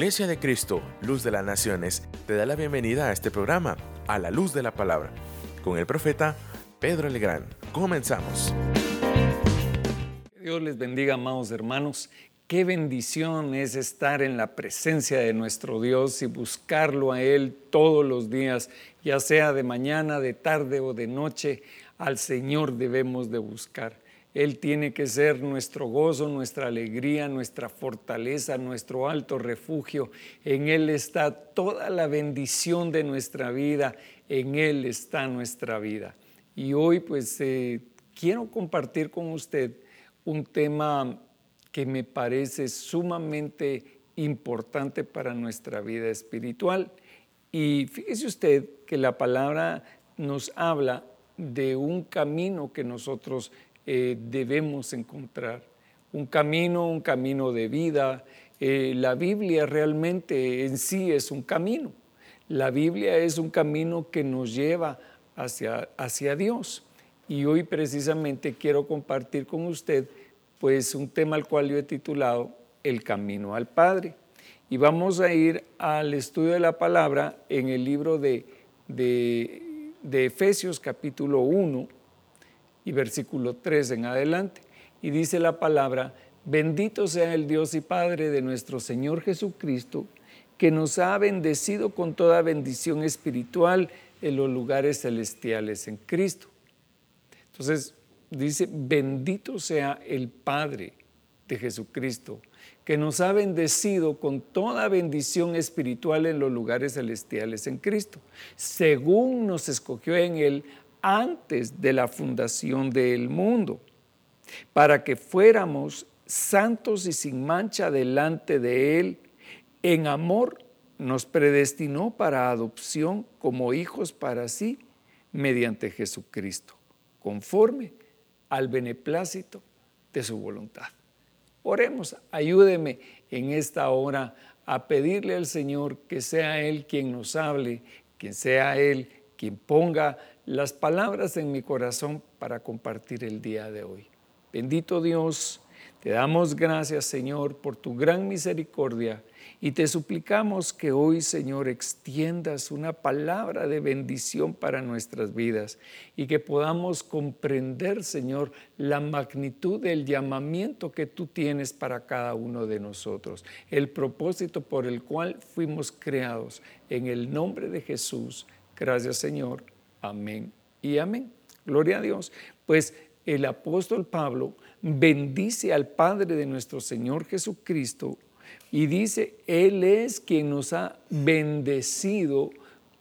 Iglesia de Cristo, Luz de las Naciones, te da la bienvenida a este programa, a la luz de la palabra, con el profeta Pedro Legrand. Comenzamos. Dios les bendiga, amados hermanos. Qué bendición es estar en la presencia de nuestro Dios y buscarlo a Él todos los días, ya sea de mañana, de tarde o de noche. Al Señor debemos de buscar. Él tiene que ser nuestro gozo, nuestra alegría, nuestra fortaleza, nuestro alto refugio. En Él está toda la bendición de nuestra vida, en Él está nuestra vida. Y hoy pues eh, quiero compartir con usted un tema que me parece sumamente importante para nuestra vida espiritual. Y fíjese usted que la palabra nos habla de un camino que nosotros eh, debemos encontrar. Un camino, un camino de vida. Eh, la Biblia realmente en sí es un camino. La Biblia es un camino que nos lleva hacia, hacia Dios. Y hoy precisamente quiero compartir con usted pues un tema al cual yo he titulado El camino al Padre. Y vamos a ir al estudio de la palabra en el libro de, de, de Efesios capítulo 1, y versículo 3 en adelante. Y dice la palabra, bendito sea el Dios y Padre de nuestro Señor Jesucristo, que nos ha bendecido con toda bendición espiritual en los lugares celestiales en Cristo. Entonces dice, bendito sea el Padre de Jesucristo, que nos ha bendecido con toda bendición espiritual en los lugares celestiales en Cristo, según nos escogió en Él antes de la fundación del mundo, para que fuéramos santos y sin mancha delante de Él. En amor nos predestinó para adopción como hijos para sí mediante Jesucristo, conforme al beneplácito de su voluntad. Oremos, ayúdeme en esta hora a pedirle al Señor que sea Él quien nos hable, quien sea Él quien ponga las palabras en mi corazón para compartir el día de hoy. Bendito Dios, te damos gracias Señor por tu gran misericordia y te suplicamos que hoy Señor extiendas una palabra de bendición para nuestras vidas y que podamos comprender Señor la magnitud del llamamiento que tú tienes para cada uno de nosotros, el propósito por el cual fuimos creados. En el nombre de Jesús, gracias Señor. Amén y amén. Gloria a Dios. Pues el apóstol Pablo bendice al Padre de nuestro Señor Jesucristo y dice, Él es quien nos ha bendecido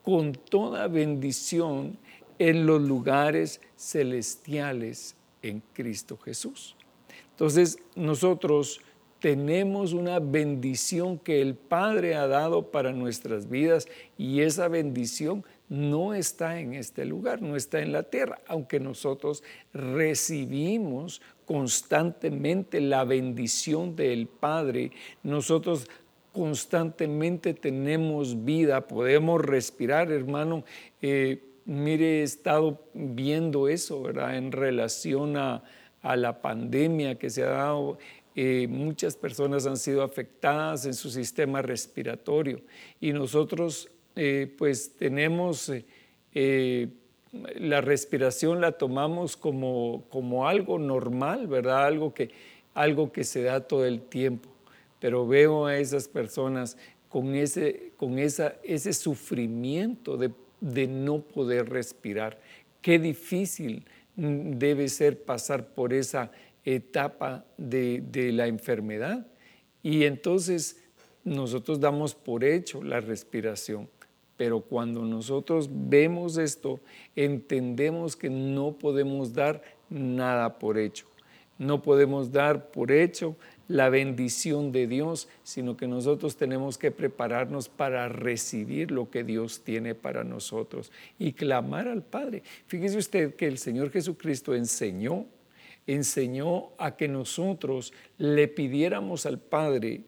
con toda bendición en los lugares celestiales en Cristo Jesús. Entonces nosotros tenemos una bendición que el Padre ha dado para nuestras vidas y esa bendición no está en este lugar, no está en la tierra, aunque nosotros recibimos constantemente la bendición del Padre, nosotros constantemente tenemos vida, podemos respirar, hermano. Eh, mire, he estado viendo eso, ¿verdad? En relación a, la pandemia que se ha dado. Eh, muchas personas han sido afectadas en su sistema respiratorio y nosotros eh, pues tenemos eh, eh, la respiración la tomamos como, como, algo normal, ¿verdad? Algo que, algo que se da todo el tiempo. Pero veo a esas personas con ese, con esa, ese sufrimiento de, de no poder respirar. Qué difícil debe ser pasar por esa etapa de, de la enfermedad. Y entonces nosotros damos por hecho la respiración. Pero cuando nosotros vemos esto, entendemos que no podemos dar nada por hecho. No podemos dar por hecho la bendición de Dios, sino que nosotros tenemos que prepararnos para recibir lo que Dios tiene para nosotros y clamar al Padre. Fíjese usted que el Señor Jesucristo enseñó, enseñó a que nosotros le pidiéramos al Padre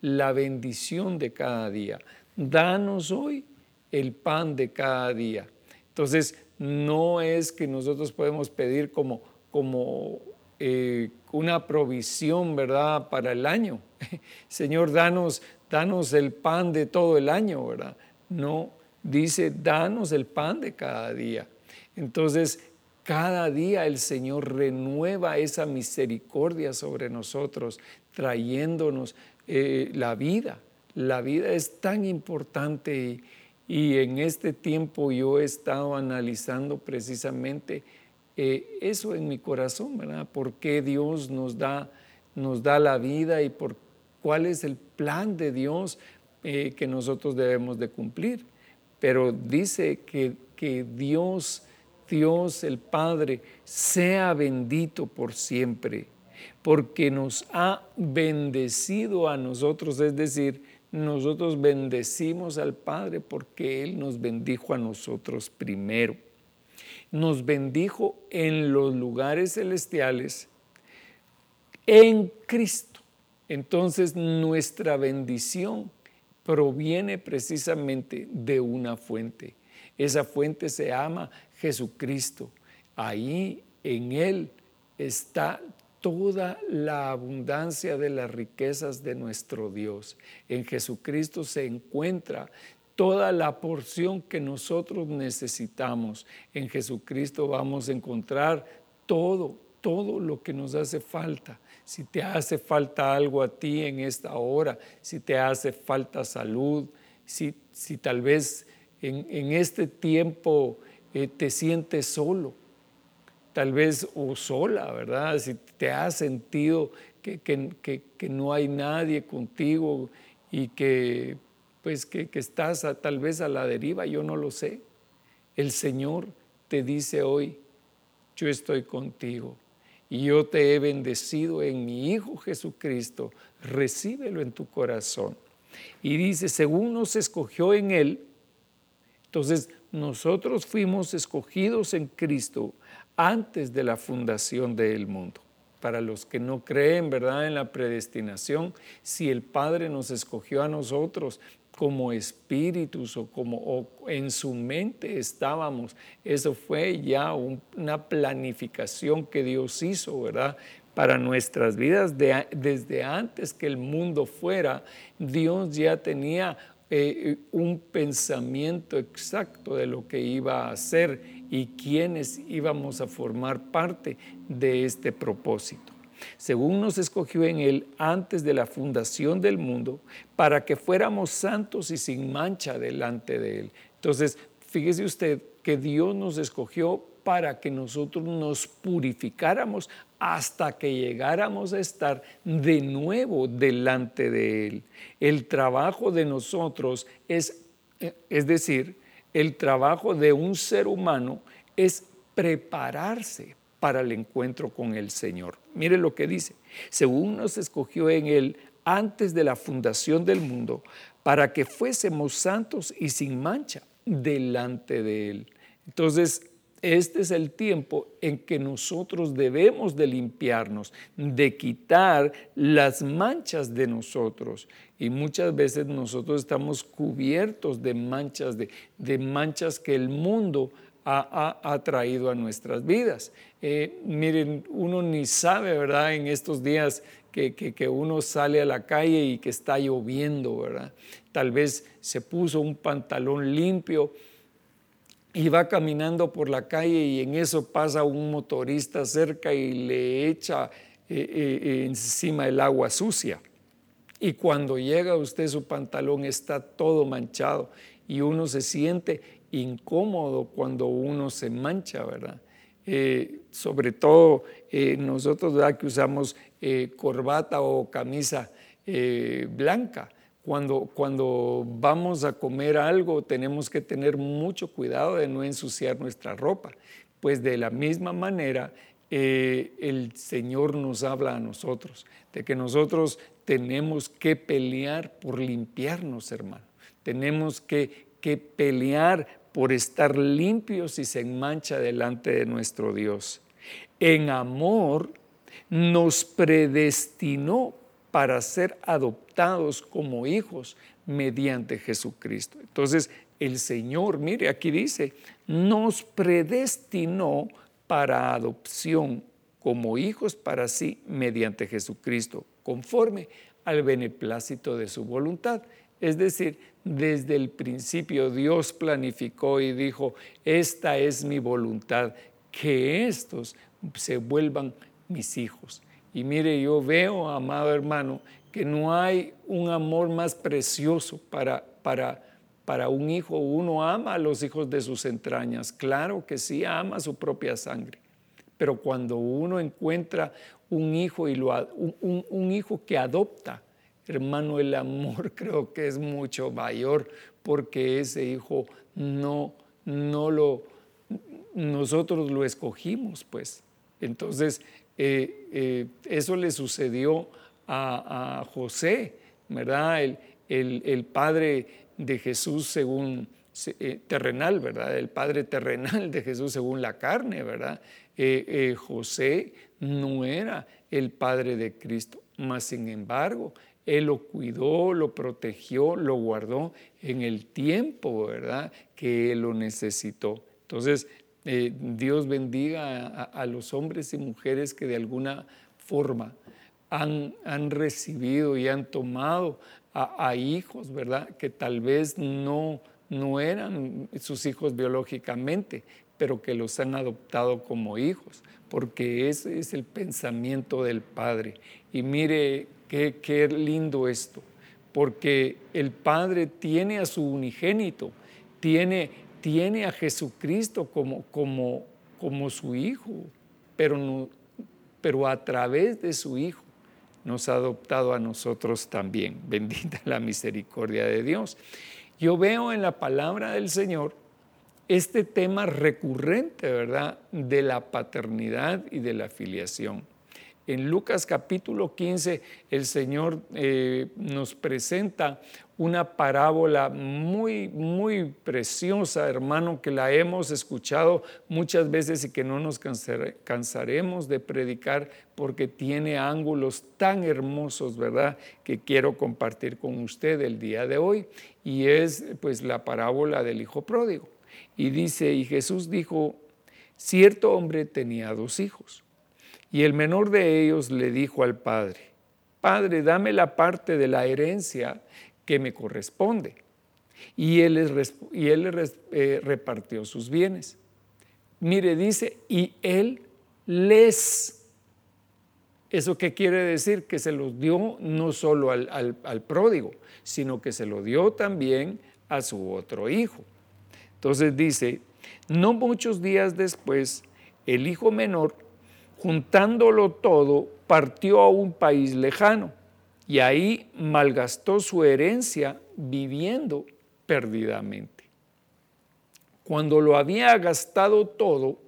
la bendición de cada día. Danos hoy el pan de cada día. Entonces, no es que nosotros podemos pedir como, como eh, una provisión, ¿verdad?, para el año. Señor, danos, danos el pan de todo el año, ¿verdad? No, dice, danos el pan de cada día. Entonces, cada día el Señor renueva esa misericordia sobre nosotros, trayéndonos eh, la vida. La vida es tan importante y, en este tiempo yo he estado analizando precisamente eh, eso en mi corazón, ¿verdad? ¿Por qué Dios nos da, nos da la vida y por cuál es el plan de Dios eh, que nosotros debemos de cumplir? Pero dice que, que Dios, Dios el Padre, sea bendito por siempre porque nos ha bendecido a nosotros, es decir, nosotros bendecimos al Padre porque Él nos bendijo a nosotros primero. Nos bendijo en los lugares celestiales en Cristo. Entonces nuestra bendición proviene precisamente de una fuente. Esa fuente se llama Jesucristo. Ahí en Él está toda la abundancia de las riquezas de nuestro Dios. En Jesucristo se encuentra toda la porción que nosotros necesitamos. En Jesucristo vamos a encontrar todo, todo lo que nos hace falta. Si te hace falta algo a ti en esta hora, si te hace falta salud, si, si tal vez en, este tiempo eh, te sientes solo, tal vez o sola, ¿verdad? Si te has sentido que, que, no hay nadie contigo y que pues que, estás tal vez a la deriva, yo no lo sé. El Señor te dice hoy, yo estoy contigo y yo te he bendecido en mi Hijo Jesucristo, recíbelo en tu corazón. Y dice, según nos escogió en Él, entonces nosotros fuimos escogidos en Cristo antes de la fundación del mundo. Para los que no creen, ¿verdad?, en la predestinación, si el Padre nos escogió a nosotros como espíritus o como en su mente estábamos, eso fue ya una planificación que Dios hizo, ¿verdad? Para nuestras vidas, desde antes que el mundo fuera, Dios ya tenía eh, un pensamiento exacto de lo que iba a hacer y quiénes íbamos a formar parte de este propósito. Según nos escogió en Él antes de la fundación del mundo, para que fuéramos santos y sin mancha delante de Él. Entonces, fíjese usted que Dios nos escogió para que nosotros nos purificáramos hasta que llegáramos a estar de nuevo delante de Él. El trabajo de nosotros es, eh, es decir, el trabajo de un ser humano es prepararse para el encuentro con el Señor. Mire lo que dice, según nos escogió en Él antes de la fundación del mundo, para que fuésemos santos y sin mancha delante de Él. Entonces, este es el tiempo en que nosotros debemos de limpiarnos, de quitar las manchas de nosotros. Y muchas veces nosotros estamos cubiertos de manchas, de, manchas que el mundo ha, traído a nuestras vidas. Eh, miren, uno ni sabe, ¿verdad? En estos días que, que, uno sale a la calle y que está lloviendo, ¿verdad? Tal vez se puso un pantalón limpio y va caminando por la calle y en eso pasa un motorista cerca y le echa eh, eh, encima el agua sucia. Y cuando llega usted su pantalón está todo manchado y uno se siente incómodo cuando uno se mancha, ¿verdad? Eh, sobre todo nosotros ¿verdad? que usamos corbata o camisa blanca cuando, cuando vamos a comer algo tenemos que tener mucho cuidado de no ensuciar nuestra ropa. Pues de la misma manera eh, el Señor nos habla a nosotros, de que nosotros tenemos que pelear por limpiarnos, hermano. Tenemos que, que pelear por estar limpios y sin mancha delante de nuestro Dios. En amor nos predestinó para ser adoptados como hijos mediante Jesucristo. Entonces, el Señor, mire, aquí dice, nos predestinó para adopción como hijos para sí mediante Jesucristo, conforme al beneplácito de su voluntad. Es decir, desde el principio Dios planificó y dijo, esta es mi voluntad, que estos se vuelvan mis hijos. Y mire, yo veo, amado hermano, que no hay un amor más precioso para, para, para un hijo. Uno ama a los hijos de sus entrañas, claro que sí, ama su propia sangre. Pero cuando uno encuentra un hijo, y lo, un, un hijo que adopta, hermano, el amor creo que es mucho mayor porque ese hijo no, no lo, nosotros lo escogimos, pues. Entonces, eh, eh, eso le sucedió a, José, ¿verdad? El, el, padre de Jesús según eh, terrenal, ¿verdad? El padre terrenal de Jesús según la carne, ¿verdad? José no era el padre de Cristo, mas sin embargo, él lo cuidó, lo protegió, lo guardó en el tiempo, ¿verdad? Que Él lo necesitó. Entonces, eh, Dios bendiga a, los hombres y mujeres que de alguna forma han, recibido y han tomado a, hijos, ¿verdad? Que tal vez no, no eran sus hijos biológicamente, pero que los han adoptado como hijos, porque ese es el pensamiento del Padre. Y mire Qué, lindo esto, porque el Padre tiene a su unigénito, tiene, tiene a Jesucristo como, como, como su Hijo, pero, no, pero a través de su Hijo nos ha adoptado a nosotros también. Bendita la misericordia de Dios. Yo veo en la palabra del Señor este tema recurrente, ¿verdad?, de la paternidad y de la filiación. En Lucas capítulo 15 el Señor eh, nos presenta una parábola muy, muy preciosa, hermano, que la hemos escuchado muchas veces y que no nos cansaremos de predicar porque tiene ángulos tan hermosos, ¿verdad?, que quiero compartir con usted el día de hoy. Y es pues la parábola del Hijo Pródigo. Y dice, y Jesús dijo, cierto hombre tenía dos hijos. Y el menor de ellos le dijo al padre, Padre, dame la parte de la herencia que me corresponde. Y él, y él eh, repartió sus bienes. Mire, dice, y él les. ¿Eso qué quiere decir? Que se los dio no solo al, al pródigo, sino que se lo dio también a su otro hijo. Entonces dice, no muchos días después, el hijo menor juntándolo todo, partió a un país lejano y ahí malgastó su herencia viviendo perdidamente. Cuando lo había gastado todo,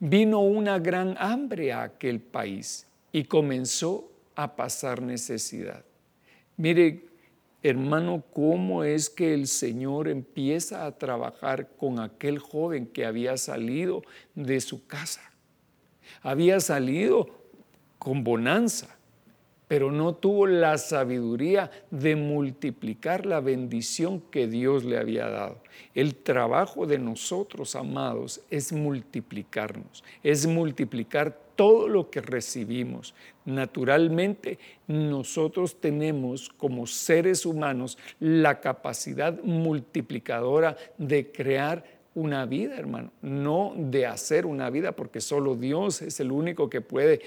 vino una gran hambre a aquel país y comenzó a pasar necesidad. Mire, hermano, cómo es que el Señor empieza a trabajar con aquel joven que había salido de su casa había salido con bonanza, pero no tuvo la sabiduría de multiplicar la bendición que Dios le había dado. El trabajo de nosotros, amados, es multiplicarnos, es multiplicar todo lo que recibimos. Naturalmente, nosotros tenemos como seres humanos la capacidad multiplicadora de crear una vida, hermano, no de hacer una vida, porque solo Dios es el único que puede,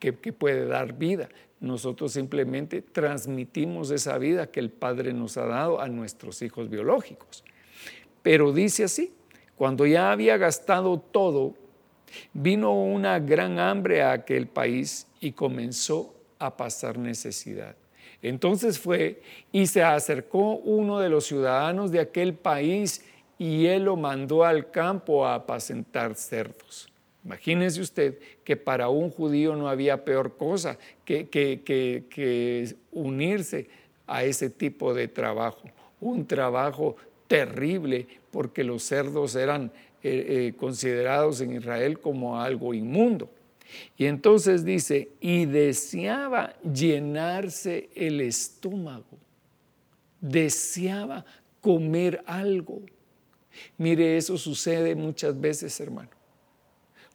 que, puede dar vida. Nosotros simplemente transmitimos esa vida que el Padre nos ha dado a nuestros hijos biológicos. Pero dice así, cuando ya había gastado todo, vino una gran hambre a aquel país y comenzó a pasar necesidad. Entonces fue y se acercó uno de los ciudadanos de aquel país y él lo mandó al campo a apacentar cerdos. Imagínese usted que para un judío no había peor cosa que, que, unirse a ese tipo de trabajo, un trabajo terrible porque los cerdos eran eh, eh, considerados en Israel como algo inmundo. Y entonces dice, y deseaba llenarse el estómago, deseaba comer algo. Mire, eso sucede muchas veces, hermano.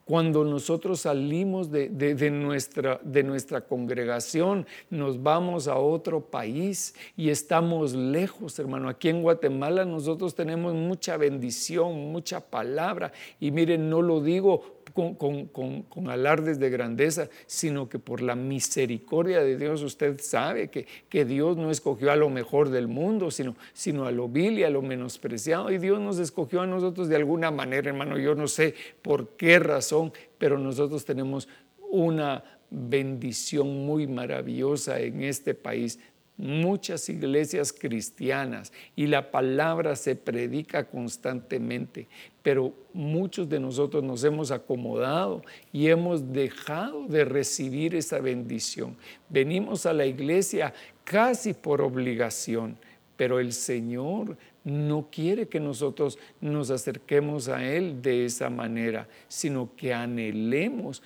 Cuando nosotros salimos de, nuestra, nuestra congregación, nos vamos a otro país y estamos lejos, hermano. Aquí en Guatemala nosotros tenemos mucha bendición, mucha palabra. Y miren, no lo digo con, alardes de grandeza, sino que por la misericordia de Dios usted sabe que, que Dios no escogió a lo mejor del mundo, sino, sino a lo vil y a lo menospreciado. Y Dios nos escogió a nosotros de alguna manera, hermano. Yo no sé por qué razón, pero nosotros tenemos una bendición muy maravillosa en este país muchas iglesias cristianas y la palabra se predica constantemente, pero muchos de nosotros nos hemos acomodado y hemos dejado de recibir esa bendición. Venimos a la iglesia casi por obligación, pero el Señor no quiere que nosotros nos acerquemos a Él de esa manera, sino que anhelemos,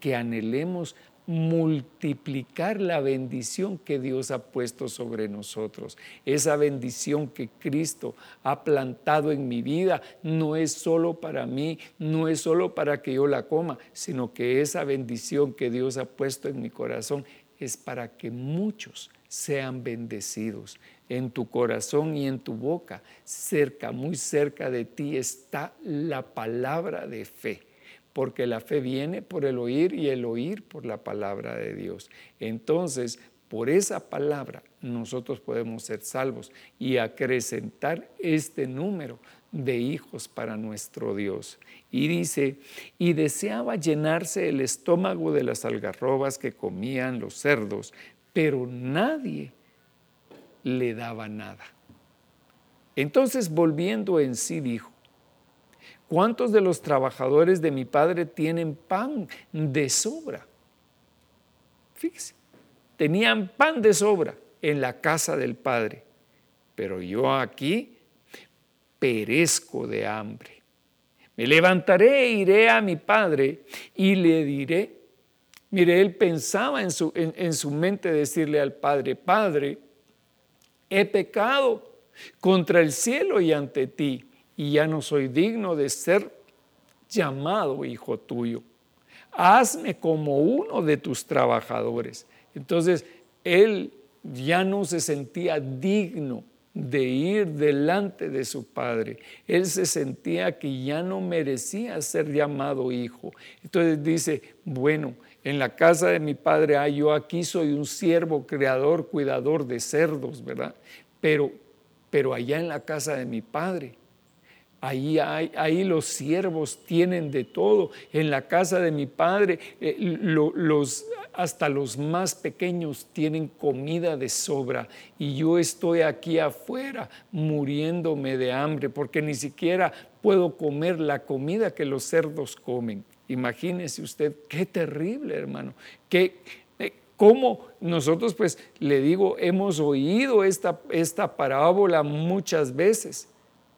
que anhelemos multiplicar la bendición que Dios ha puesto sobre nosotros. Esa bendición que Cristo ha plantado en mi vida no es solo para mí, no es solo para que yo la coma, sino que esa bendición que Dios ha puesto en mi corazón es para que muchos sean bendecidos. En tu corazón y en tu boca, cerca, muy cerca de ti está la palabra de fe porque la fe viene por el oír y el oír por la palabra de Dios. Entonces, por esa palabra nosotros podemos ser salvos y acrecentar este número de hijos para nuestro Dios. Y dice, y deseaba llenarse el estómago de las algarrobas que comían los cerdos, pero nadie le daba nada. Entonces, volviendo en sí, dijo, ¿Cuántos de los trabajadores de mi padre tienen pan de sobra? Fíjese, tenían pan de sobra en la casa del padre, pero yo aquí perezco de hambre. Me levantaré e iré a mi padre y le diré, mire, él pensaba en su, en su mente decirle al padre, Padre, he pecado contra el cielo y ante ti y ya no soy digno de ser llamado hijo tuyo. Hazme como uno de tus trabajadores. Entonces, él ya no se sentía digno de ir delante de su padre. Él se sentía que ya no merecía ser llamado hijo. Entonces dice, bueno, en la casa de mi padre, ah, yo aquí soy un siervo, creador, cuidador de cerdos, ¿verdad? Pero, pero allá en la casa de mi padre, Ahí, ahí los siervos tienen de todo. En la casa de mi padre, eh, hasta los más pequeños tienen comida de sobra. Y yo estoy aquí afuera muriéndome de hambre porque ni siquiera puedo comer la comida que los cerdos comen. Imagínese usted, qué terrible, hermano. Qué, eh, cómo nosotros, pues, le digo, hemos oído esta, esta parábola muchas veces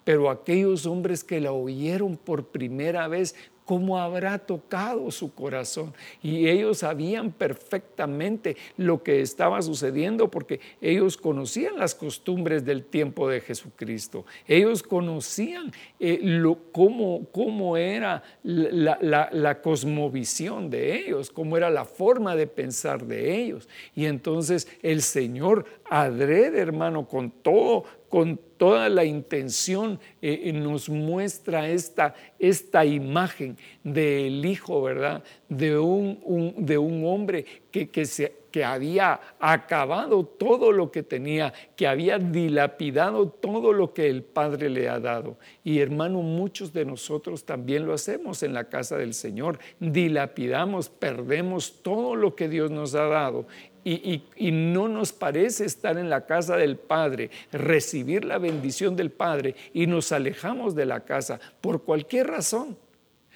pero aquellos hombres que la oyeron por primera vez cómo habrá tocado su corazón. Y ellos sabían perfectamente lo que estaba sucediendo porque ellos conocían las costumbres del tiempo de Jesucristo. Ellos conocían eh, lo, cómo, cómo, era la, la, cosmovisión de ellos, cómo era la forma de pensar de ellos. Y entonces el Señor adrede, hermano, con todo, con toda la intención eh, nos muestra esta, esta imagen del hijo, ¿verdad? De un, de un hombre que, que, se, que había acabado todo lo que tenía, que había dilapidado todo lo que el Padre le ha dado. Y hermano, muchos de nosotros también lo hacemos en la casa del Señor. Dilapidamos, perdemos todo lo que Dios nos ha dado y, no nos parece estar en la casa del Padre, recibir la bendición del Padre y nos alejamos de la casa por cualquier razón.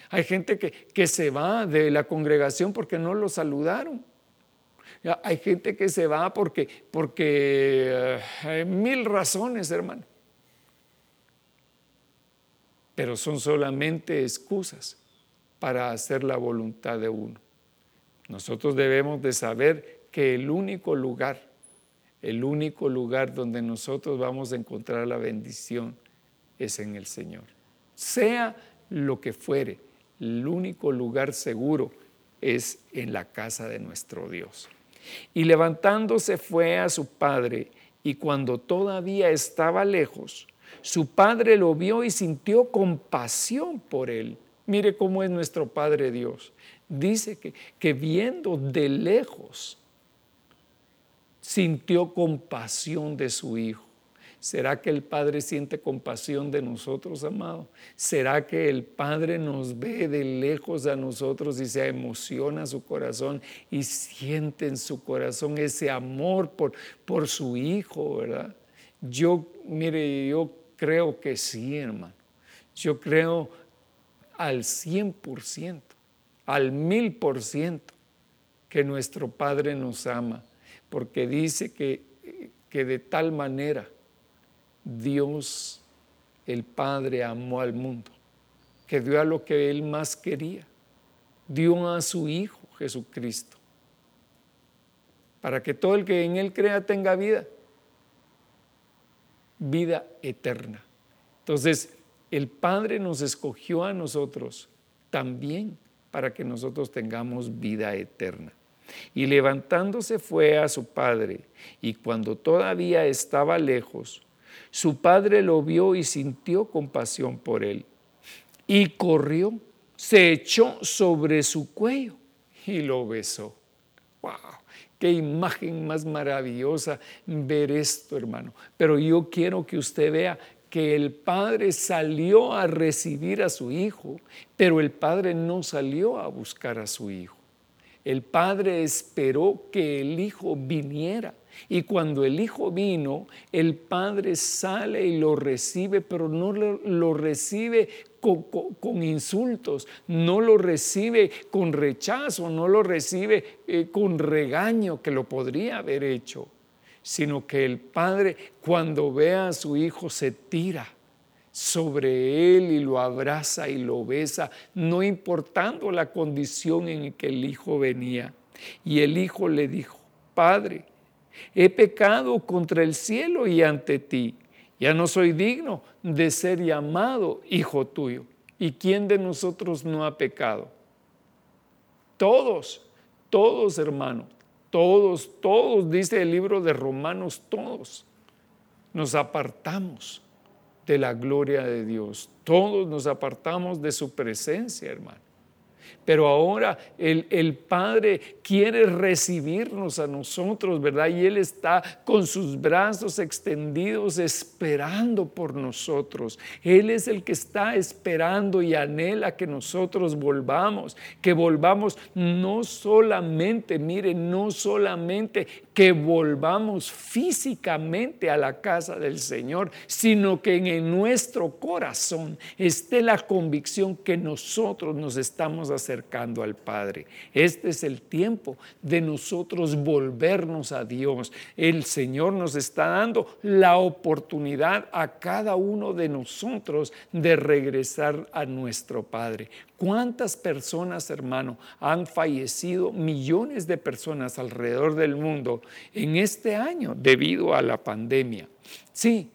Hay gente que, que se va de la congregación porque no lo saludaron. Hay gente que se va porque, porque eh, hay mil razones, hermano. Pero son solamente excusas para hacer la voluntad de uno. Nosotros debemos de saber que el único lugar, el único lugar donde nosotros vamos a encontrar la bendición es en el Señor. Sea lo que fuere, el único lugar seguro es en la casa de nuestro Dios. Y levantándose fue a su padre, y cuando todavía estaba lejos, su padre lo vio y sintió compasión por él. Mire cómo es nuestro Padre Dios. Dice que, que viendo de lejos, sintió compasión de su hijo. ¿Será que el Padre siente compasión de nosotros, amado? ¿Será que el Padre nos ve de lejos a nosotros y se emociona su corazón y siente en su corazón ese amor por, por su Hijo, verdad? Yo, mire, yo creo que sí, hermano. Yo creo al 100%, al mil por ciento que nuestro Padre nos ama, porque dice que, que de tal manera Dios, el Padre, amó al mundo, que dio a lo que Él más quería, dio a su Hijo Jesucristo, para que todo el que en Él crea tenga vida, vida eterna. Entonces, el Padre nos escogió a nosotros también para que nosotros tengamos vida eterna. Y levantándose fue a su padre, y cuando todavía estaba lejos, su padre lo vio y sintió compasión por él. Y corrió, se echó sobre su cuello y lo besó. ¡Wow! Qué imagen más maravillosa ver esto, hermano. Pero yo quiero que usted vea que el padre salió a recibir a su hijo, pero el padre no salió a buscar a su hijo. El padre esperó que el hijo viniera. Y cuando el hijo vino, el padre sale y lo recibe, pero no lo, recibe con, insultos, no lo recibe con rechazo, no lo recibe eh, con regaño que lo podría haber hecho, sino que el padre cuando ve a su hijo se tira sobre él y lo abraza y lo besa, no importando la condición en que el hijo venía. Y el hijo le dijo, Padre, He pecado contra el cielo y ante ti. Ya no soy digno de ser llamado hijo tuyo. ¿Y quién de nosotros no ha pecado? Todos, todos hermanos, todos, todos, dice el libro de Romanos, todos nos apartamos de la gloria de Dios. Todos nos apartamos de su presencia, hermano. Pero ahora el, Padre quiere recibirnos a nosotros, ¿verdad? Y Él está con sus brazos extendidos esperando por nosotros. Él es el que está esperando y anhela que nosotros volvamos, que volvamos no solamente, mire, no solamente que volvamos físicamente a la casa del Señor, sino que en nuestro corazón esté la convicción que nosotros nos estamos acercando al Padre. Este es el tiempo de nosotros volvernos a Dios. El Señor nos está dando la oportunidad a cada uno de nosotros de regresar a nuestro Padre. ¿Cuántas personas, hermano, han fallecido? Millones de personas alrededor del mundo en este año debido a la pandemia. Sí,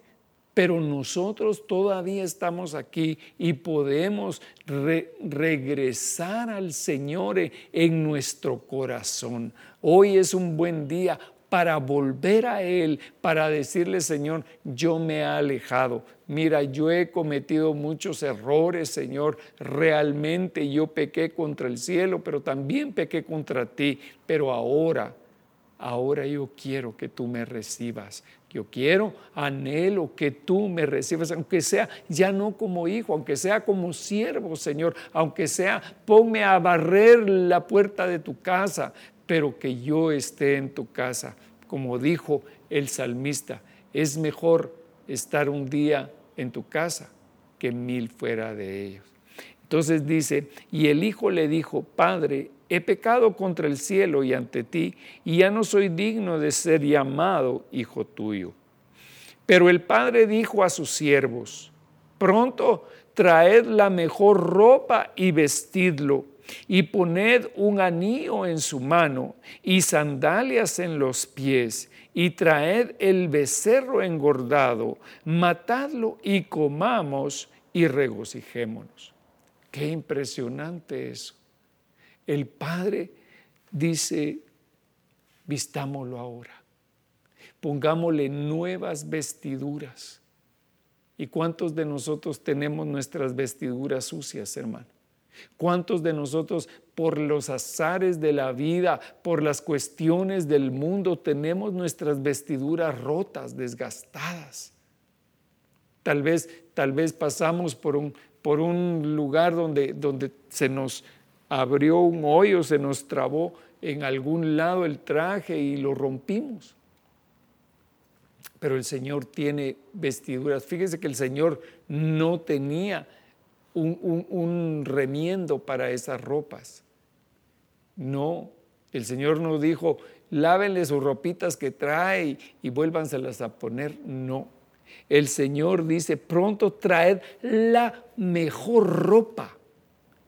pero nosotros todavía estamos aquí y podemos regresar al Señor en nuestro corazón. Hoy es un buen día para volver a Él, para decirle, Señor, yo me he alejado. Mira, yo he cometido muchos errores, Señor. Realmente yo pequé contra el cielo, pero también pequé contra ti. Pero ahora, ahora yo quiero que tú me recibas. Yo quiero, anhelo que tú me recibas, aunque sea ya no como hijo, aunque sea como siervo, Señor, aunque sea, ponme a barrer la puerta de tu casa, pero que yo esté en tu casa como dijo el salmista, es mejor estar un día en tu casa que mil fuera de ellos. Entonces dice, y el hijo le dijo, Padre, he pecado contra el cielo y ante ti, y ya no soy digno de ser llamado hijo tuyo. Pero el padre dijo a sus siervos, pronto traed la mejor ropa y vestidlo y poned un anillo en su mano y sandalias en los pies, y traed el becerro engordado, matadlo y comamos y regocijémonos. Qué impresionante eso. El Padre dice, vistámoslo ahora, pongámosle nuevas vestiduras. ¿Y cuántos de nosotros tenemos nuestras vestiduras sucias, hermano? ¿Cuántos de nosotros por los azares de la vida, por las cuestiones del mundo, tenemos nuestras vestiduras rotas, desgastadas? Tal vez, tal vez pasamos por un, por un lugar donde, donde se nos abrió un hoyo, se nos trabó en algún lado el traje y lo rompimos. Pero el Señor tiene vestiduras. Fíjese que el Señor no tenía un, remiendo para esas ropas. No, el Señor nos dijo, lávenle sus ropitas que trae y vuélvanselas a poner. No, el Señor dice, pronto traed la mejor ropa.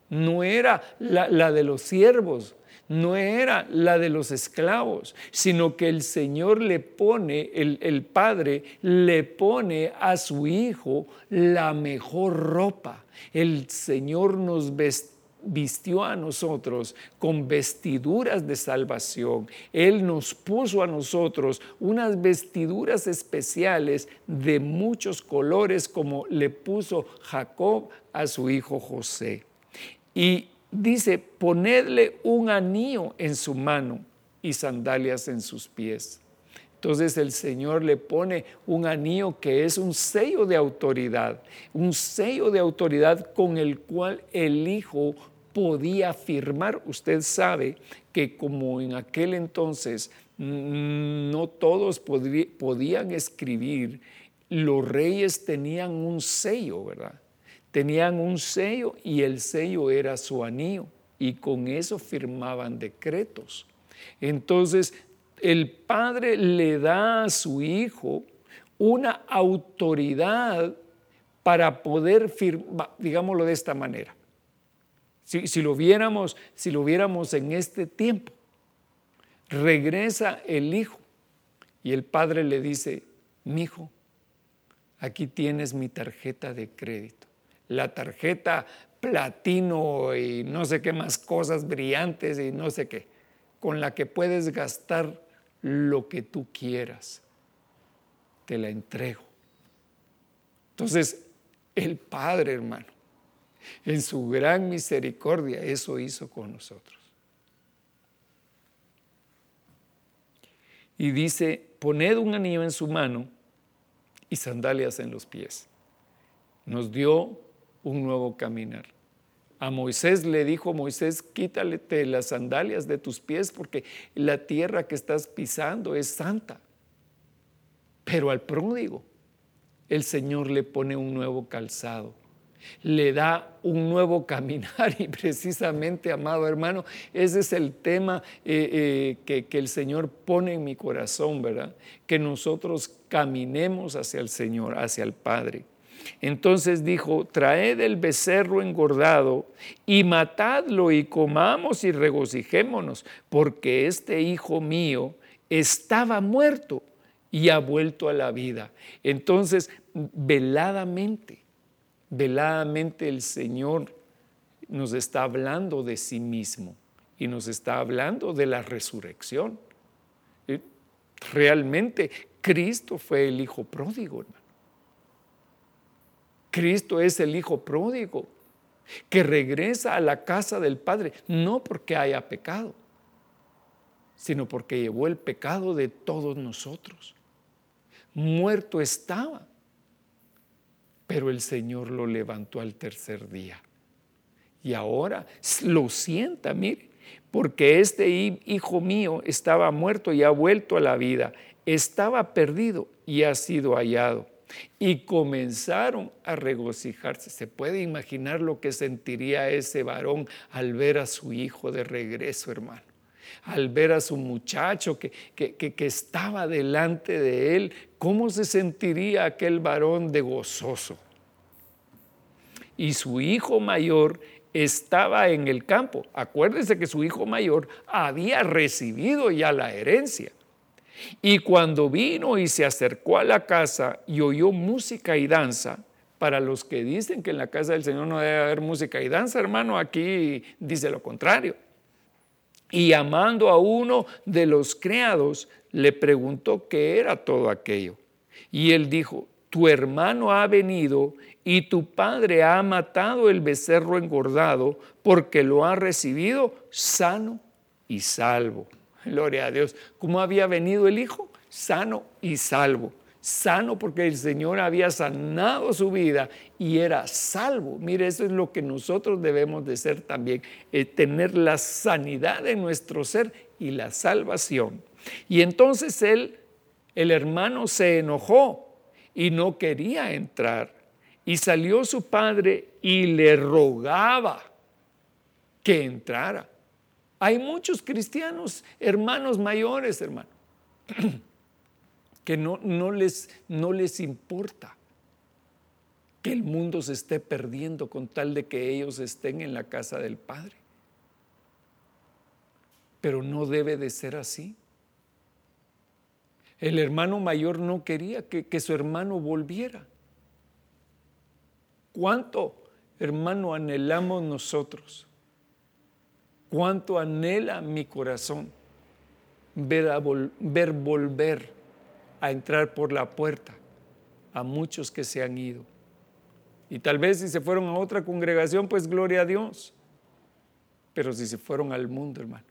No era la, la de los siervos, no era la de los esclavos, sino que el Señor le pone, el, el, Padre le pone a su Hijo la mejor ropa. El Señor nos vistió a nosotros con vestiduras de salvación. Él nos puso a nosotros unas vestiduras especiales de muchos colores como le puso Jacob a su hijo José. Y dice, ponedle un anillo en su mano y sandalias en sus pies. Entonces el Señor le pone un anillo que es un sello de autoridad, un sello de autoridad con el cual el Hijo podía firmar. Usted sabe que como en aquel entonces mm, no todos podían escribir, los reyes tenían un sello, ¿verdad? Tenían un sello y el sello era su anillo y con eso firmaban decretos. Entonces, el padre le da a su hijo una autoridad para poder firmar, digámoslo de esta manera. Si, lo viéramos, si lo viéramos en este tiempo, regresa el hijo y el padre le dice, mi hijo, aquí tienes mi tarjeta de crédito la tarjeta platino y no sé qué más cosas brillantes y no sé qué, con la que puedes gastar lo que tú quieras. Te la entrego. Entonces, el Padre, hermano, en su gran misericordia, eso hizo con nosotros. Y dice, poned un anillo en su mano y sandalias en los pies. Nos dio un nuevo caminar. A Moisés le dijo, Moisés, quítale las sandalias de tus pies porque la tierra que estás pisando es santa. Pero al pródigo, el Señor le pone un nuevo calzado, le da un nuevo caminar y precisamente, amado hermano, ese es el tema eh, eh, que, que el Señor pone en mi corazón, ¿verdad? Que nosotros caminemos hacia el Señor, hacia el Padre. Entonces dijo, traed el becerro engordado y matadlo y comamos y regocijémonos, porque este hijo mío estaba muerto y ha vuelto a la vida. Entonces, veladamente, veladamente el Señor nos está hablando de sí mismo y nos está hablando de la resurrección. Eh, realmente Cristo fue el Hijo pródigo, hermano. Cristo es el Hijo pródigo que regresa a la casa del Padre, no porque haya pecado, sino porque llevó el pecado de todos nosotros. Muerto estaba, pero el Señor lo levantó al tercer día. Y ahora lo sienta, mire, porque este hijo mío estaba muerto y ha vuelto a la vida, estaba perdido y ha sido hallado y comenzaron a regocijarse. ¿Se puede imaginar lo que sentiría ese varón al ver a su hijo de regreso, hermano? Al ver a su muchacho que, que, estaba delante de él, ¿cómo se sentiría aquel varón de gozoso? Y su hijo mayor estaba en el campo. Acuérdense que su hijo mayor había recibido ya la herencia. Y cuando vino y se acercó a la casa y oyó música y danza, Para los que dicen que en la casa del Señor no debe haber música y danza, hermano, aquí dice lo contrario. Y llamando a uno de los criados, le preguntó qué era todo aquello. Y él dijo, tu hermano ha venido y tu padre ha matado el becerro engordado porque lo ha recibido sano y salvo. Gloria a Dios. ¿Cómo había venido el hijo? Sano y salvo sano porque el Señor había sanado su vida y era salvo. Mire, eso es lo que nosotros debemos de ser también, eh, tener la sanidad en nuestro ser y la salvación. Y entonces él, el hermano se enojó y no quería entrar. Y salió su padre y le rogaba que entrara. Hay muchos cristianos, hermanos mayores, hermano que no, no, les, no les importa que el mundo se esté perdiendo con tal de que ellos estén en la casa del Padre. Pero no debe de ser así. El hermano mayor no quería que, que su hermano volviera. ¿Cuánto, hermano, anhelamos nosotros? ¿Cuánto anhela mi corazón ver, ver volver a entrar por la puerta a muchos que se han ido. Y tal vez si se fueron a otra congregación, pues gloria a Dios. Pero si se fueron al mundo, hermano,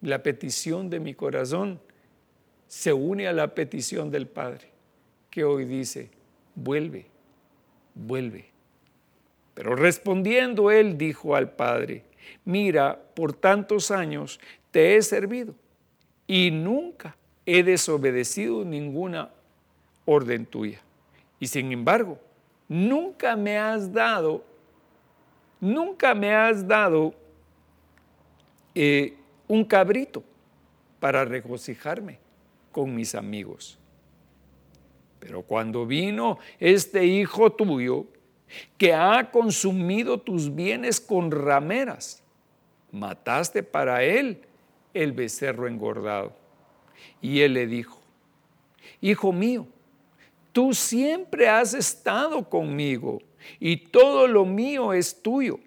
la petición de mi corazón se une a la petición del Padre, que hoy dice, vuelve, vuelve. Pero respondiendo él dijo al Padre, mira, por tantos años te he servido y nunca he desobedecido ninguna orden tuya. Y sin embargo, nunca me has dado, nunca me has dado eh, un cabrito para regocijarme con mis amigos. Pero cuando vino este hijo tuyo, que ha consumido tus bienes con rameras, mataste para él el becerro engordado. Y él le dijo, Hijo mío, tú siempre has estado conmigo y todo lo mío es tuyo.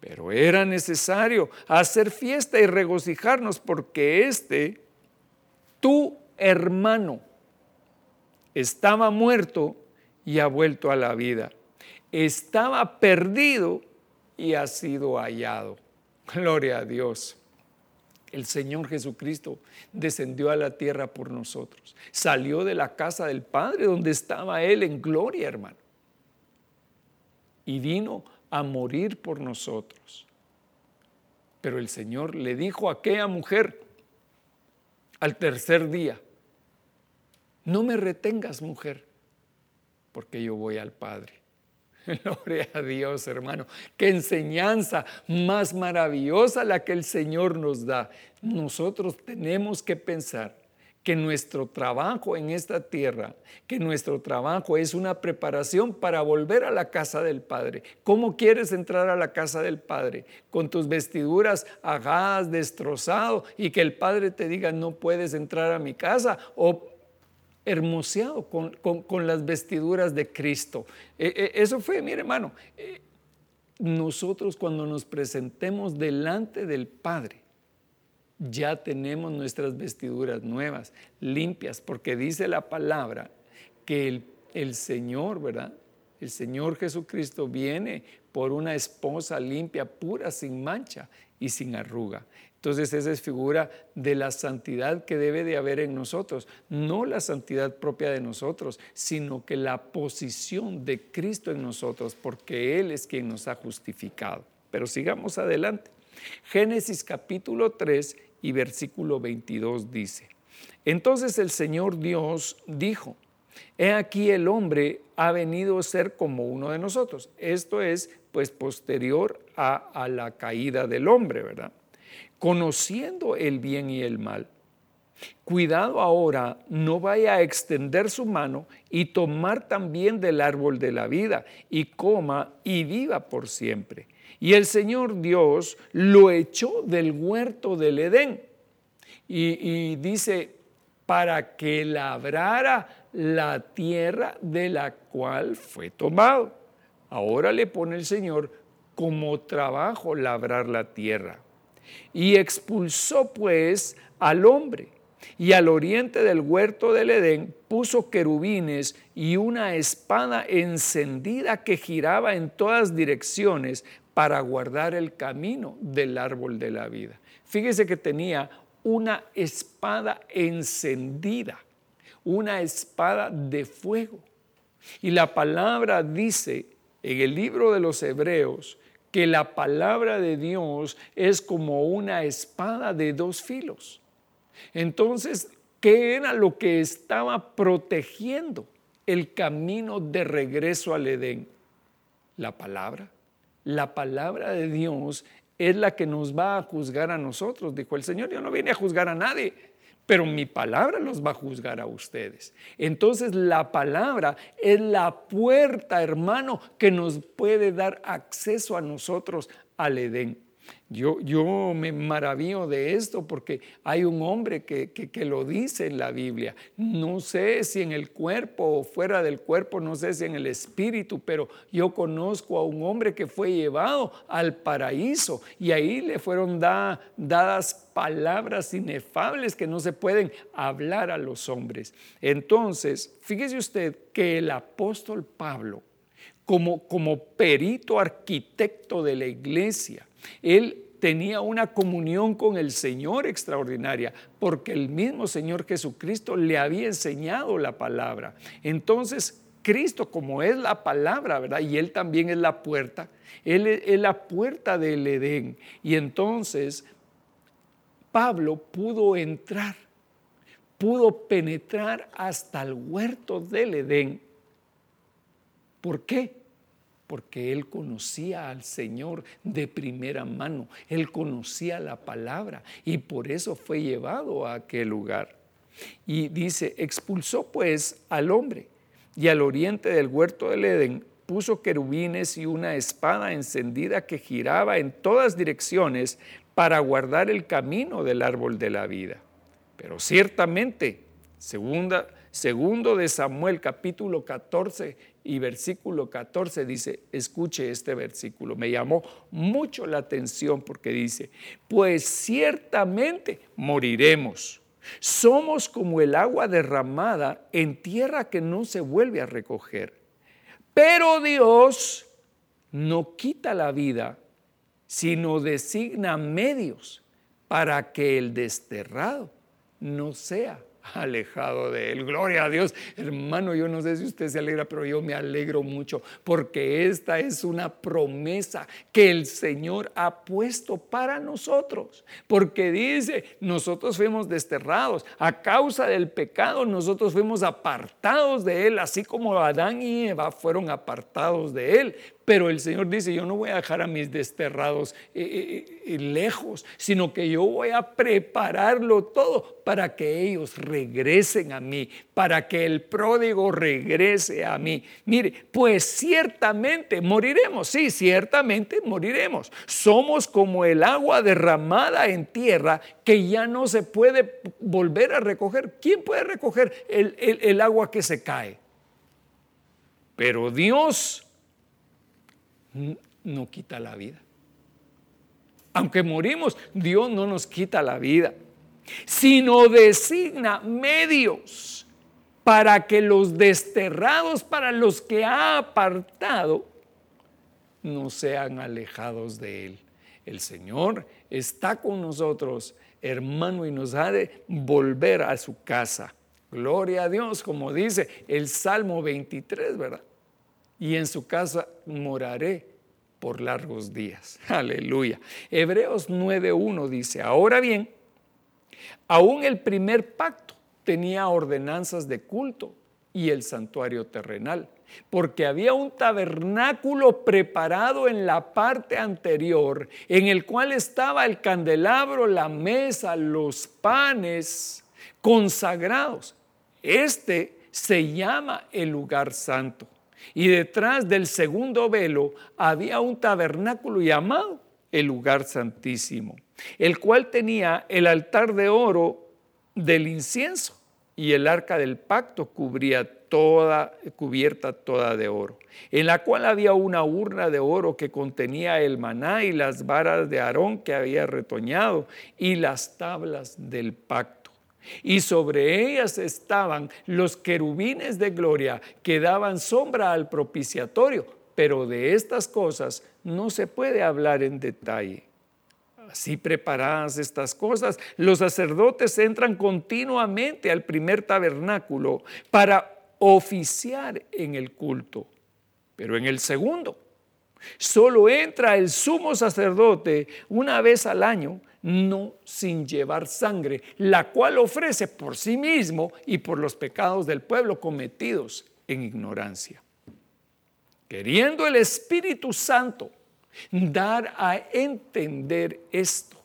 Pero era necesario hacer fiesta y regocijarnos porque este, tu hermano, estaba muerto y ha vuelto a la vida. Estaba perdido y ha sido hallado. Gloria a Dios el Señor Jesucristo descendió a la tierra por nosotros. Salió de la casa del Padre donde estaba Él en gloria, hermano. Y vino a morir por nosotros. Pero el Señor le dijo a aquella mujer al tercer día, no me retengas mujer, porque yo voy al Padre. Gloria a Dios, hermano. Qué enseñanza más maravillosa la que el Señor nos da. Nosotros tenemos que pensar que nuestro trabajo en esta tierra, que nuestro trabajo es una preparación para volver a la casa del Padre. ¿Cómo quieres entrar a la casa del Padre? Con tus vestiduras agadas, destrozado, y que el Padre te diga, no puedes entrar a mi casa, o hermoseado con, las vestiduras de Cristo. E, e, eso fue, mire hermano, eh, nosotros cuando nos presentemos delante del Padre, ya tenemos nuestras vestiduras nuevas, limpias, porque dice la palabra que el, el Señor, ¿verdad? El Señor Jesucristo viene por una esposa limpia, pura, sin mancha y sin arruga. Entonces esa es figura de la santidad que debe de haber en nosotros, no la santidad propia de nosotros, sino que la posición de Cristo en nosotros, porque Él es quien nos ha justificado. Pero sigamos adelante. Génesis capítulo 3 y versículo 22 dice, entonces el Señor Dios dijo, he aquí el hombre ha venido a ser como uno de nosotros. Esto es pues posterior a, a la caída del hombre, ¿verdad? Conociendo el bien y el mal. Cuidado ahora, no vaya a extender su mano y tomar también del árbol de la vida y coma y viva por siempre. Y el Señor Dios lo echó del huerto del Edén y, y dice, para que labrara la tierra de la cual fue tomado. Ahora le pone el Señor como trabajo labrar la tierra. Y expulsó pues al hombre y al oriente del huerto del Edén puso querubines y una espada encendida que giraba en todas direcciones para guardar el camino del árbol de la vida. Fíjese que tenía una espada encendida, una espada de fuego. Y la palabra dice en el libro de los Hebreos que la palabra de Dios es como una espada de dos filos. Entonces, ¿qué era lo que estaba protegiendo el camino de regreso al Edén? La palabra. La palabra de Dios es la que nos va a juzgar a nosotros, dijo el Señor. Yo no vine a juzgar a nadie, pero mi palabra los va a juzgar a ustedes. Entonces la palabra es la puerta, hermano, que nos puede dar acceso a nosotros al Edén. Yo, yo, me maravillo de esto porque hay un hombre que, que, lo dice en la Biblia. No sé si en el cuerpo o fuera del cuerpo, no sé si en el espíritu, pero yo conozco a un hombre que fue llevado al paraíso y ahí le fueron dadas palabras inefables que no se pueden hablar a los hombres. Entonces, fíjese usted que el apóstol Pablo, como, como perito arquitecto de la iglesia, él tenía una comunión con el Señor extraordinaria, porque el mismo Señor Jesucristo le había enseñado la palabra. Entonces, Cristo, como es la palabra, ¿verdad? Y Él también es la puerta, Él es la puerta del Edén. Y entonces, Pablo pudo entrar, pudo penetrar hasta el huerto del Edén. ¿Por qué? Porque él conocía al Señor de primera mano, él conocía la palabra y por eso fue llevado a aquel lugar. Y dice, expulsó pues al hombre y al oriente del huerto del Edén puso querubines y una espada encendida que giraba en todas direcciones para guardar el camino del árbol de la vida. Pero ciertamente, segunda, segundo de Samuel capítulo 14 y versículo 14 dice, escuche este versículo, me llamó mucho la atención porque dice, pues ciertamente moriremos. Somos como el agua derramada en tierra que no se vuelve a recoger. Pero Dios no quita la vida, sino designa medios para que el desterrado no sea alejado de Él. Gloria a Dios. Hermano, yo no sé si usted se alegra, pero yo me alegro mucho porque esta es una promesa que el Señor ha puesto para nosotros. Porque dice, nosotros fuimos desterrados. A causa del pecado, nosotros fuimos apartados de Él, así como Adán y Eva fueron apartados de Él. Pero el Señor dice, yo no voy a dejar a mis desterrados eh, eh, eh, lejos, sino que yo voy a prepararlo todo para que ellos regresen a mí, para que el pródigo regrese a mí. Mire, pues ciertamente moriremos, sí, ciertamente moriremos. Somos como el agua derramada en tierra que ya no se puede volver a recoger. ¿Quién puede recoger el, el agua que se cae? Pero Dios no quita la vida. Aunque morimos, Dios no nos quita la vida, sino designa medios para que los desterrados, para los que ha apartado, no sean alejados de Él. El Señor está con nosotros, hermano, y nos ha de volver a su casa. Gloria a Dios, como dice el Salmo 23, ¿verdad? Y en su casa moraré por largos días. Aleluya. Hebreos 9.1 dice, ahora bien, aún el primer pacto tenía ordenanzas de culto y el santuario terrenal, porque había un tabernáculo preparado en la parte anterior, en el cual estaba el candelabro, la mesa, los panes consagrados. Este se llama el lugar santo. Y detrás del segundo velo había un tabernáculo llamado el lugar santísimo, el cual tenía el altar de oro del incienso y el arca del pacto cubría toda, cubierta toda de oro, en la cual había una urna de oro que contenía el maná y las varas de Aarón que había retoñado y las tablas del pacto. Y sobre ellas estaban los querubines de gloria que daban sombra al propiciatorio, pero de estas cosas no se puede hablar en detalle. Así preparadas estas cosas, los sacerdotes entran continuamente al primer tabernáculo para oficiar en el culto. Pero en el segundo, solo entra el sumo sacerdote una vez al año, no sin llevar sangre, la cual ofrece por sí mismo y por los pecados del pueblo cometidos en ignorancia. Queriendo el Espíritu Santo dar a entender esto,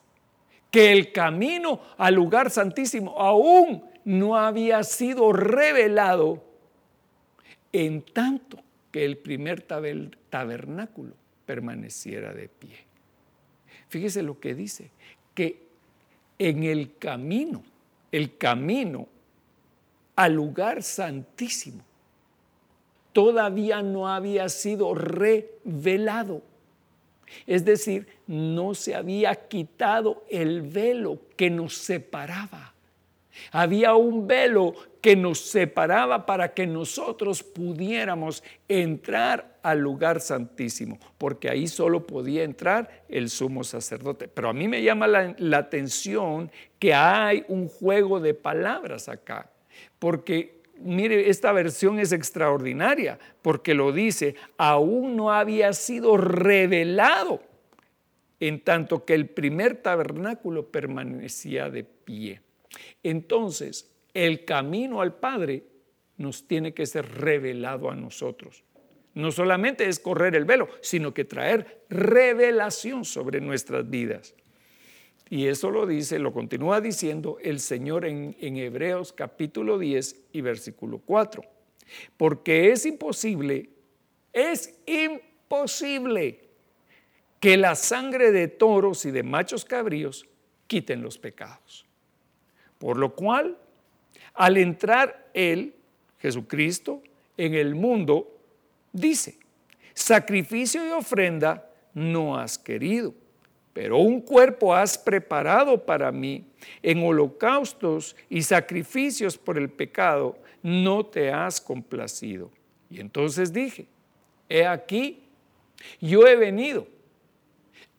que el camino al lugar santísimo aún no había sido revelado en tanto que el primer tabernáculo permaneciera de pie. Fíjese lo que dice, que en el camino, el camino al lugar santísimo, todavía no había sido revelado. Es decir, no se había quitado el velo que nos separaba. Había un velo que nos separaba para que nosotros pudiéramos entrar al lugar santísimo, porque ahí solo podía entrar el sumo sacerdote. Pero a mí me llama la, atención que hay un juego de palabras acá, porque mire, esta versión es extraordinaria porque lo dice, aún no había sido revelado, en tanto que el primer tabernáculo permanecía de pie. Entonces, el camino al Padre nos tiene que ser revelado a nosotros. No solamente es correr el velo, sino que traer revelación sobre nuestras vidas. Y eso lo dice, lo continúa diciendo el Señor en, Hebreos capítulo 10 y versículo 4. Porque es imposible, es imposible que la sangre de toros y de machos cabríos quiten los pecados. Por lo cual, al entrar Él, Jesucristo, en el mundo, dice, sacrificio y ofrenda no has querido pero un cuerpo has preparado para mí. En holocaustos y sacrificios por el pecado no te has complacido. Y entonces dije, he aquí, yo he venido.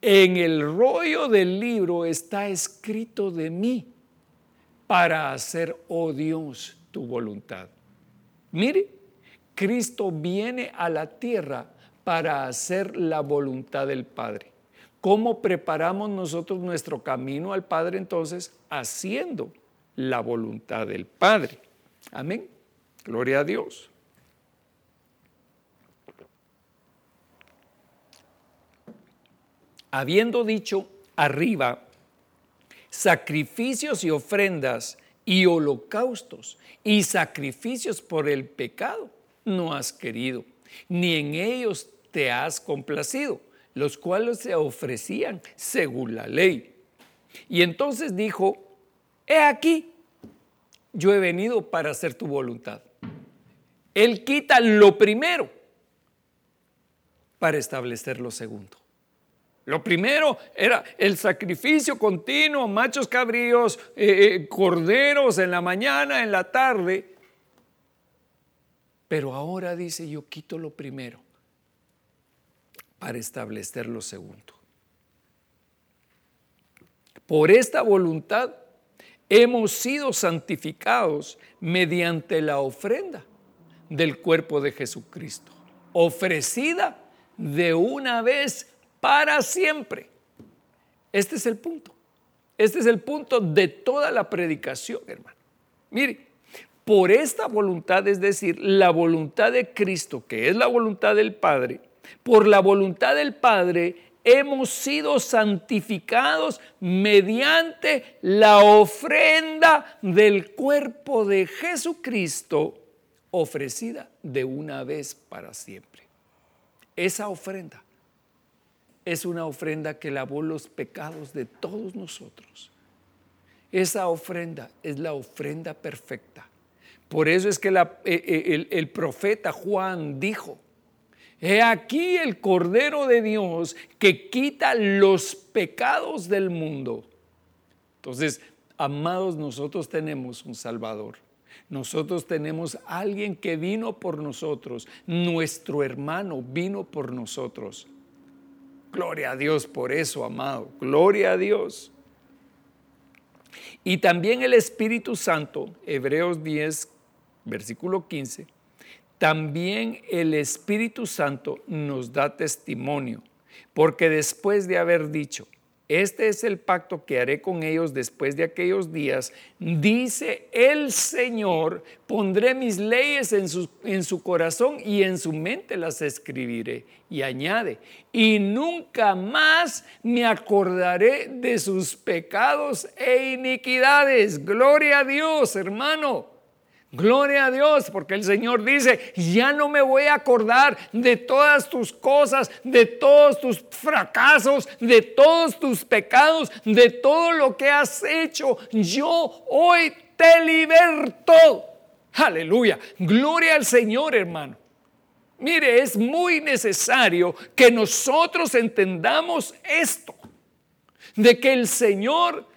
En el rollo del libro está escrito de mí para hacer, oh Dios, tu voluntad. Mire, Cristo viene a la tierra para hacer la voluntad del Padre. ¿Cómo preparamos nosotros nuestro camino al Padre entonces? Haciendo la voluntad del Padre. Amén. Gloria a Dios. Habiendo dicho arriba, sacrificios y ofrendas y holocaustos y sacrificios por el pecado, no has querido, ni en ellos te has complacido los cuales se ofrecían según la ley. Y entonces dijo, he aquí, yo he venido para hacer tu voluntad. Él quita lo primero para establecer lo segundo. Lo primero era el sacrificio continuo, machos cabríos, eh, eh, corderos en la mañana, en la tarde. Pero ahora dice, yo quito lo primero para establecer lo segundo. Por esta voluntad hemos sido santificados mediante la ofrenda del cuerpo de Jesucristo, ofrecida de una vez para siempre. Este es el punto. Este es el punto de toda la predicación, hermano. Mire, por esta voluntad, es decir, la voluntad de Cristo, que es la voluntad del Padre, por la voluntad del Padre, hemos sido santificados mediante la ofrenda del cuerpo de Jesucristo ofrecida de una vez para siempre. Esa ofrenda es una ofrenda que lavó los pecados de todos nosotros. Esa ofrenda es la ofrenda perfecta Por eso es que eh, eh, el, el profeta Juan dijo, He aquí el Cordero de Dios que quita los pecados del mundo. Entonces, amados, nosotros tenemos un Salvador. Nosotros tenemos alguien que vino por nosotros. Nuestro hermano vino por nosotros. Gloria a Dios por eso, amado. Gloria a Dios. Y también el Espíritu Santo, Hebreos 10, versículo 15, también el Espíritu Santo nos da testimonio, porque después de haber dicho, este es el pacto que haré con ellos después de aquellos días. Dice el Señor, pondré mis leyes en su, en su, corazón y en su mente las escribiré. Y añade, y nunca más me acordaré de sus pecados e iniquidades. Gloria a Dios, hermano. Gloria a Dios, porque el Señor dice, ya no me voy a acordar de todas tus cosas, de todos tus fracasos, de todos tus pecados, de todo lo que has hecho. Yo hoy te liberto. Aleluya. Gloria al Señor, hermano. Mire, es muy necesario que nosotros entendamos esto, de que el Señor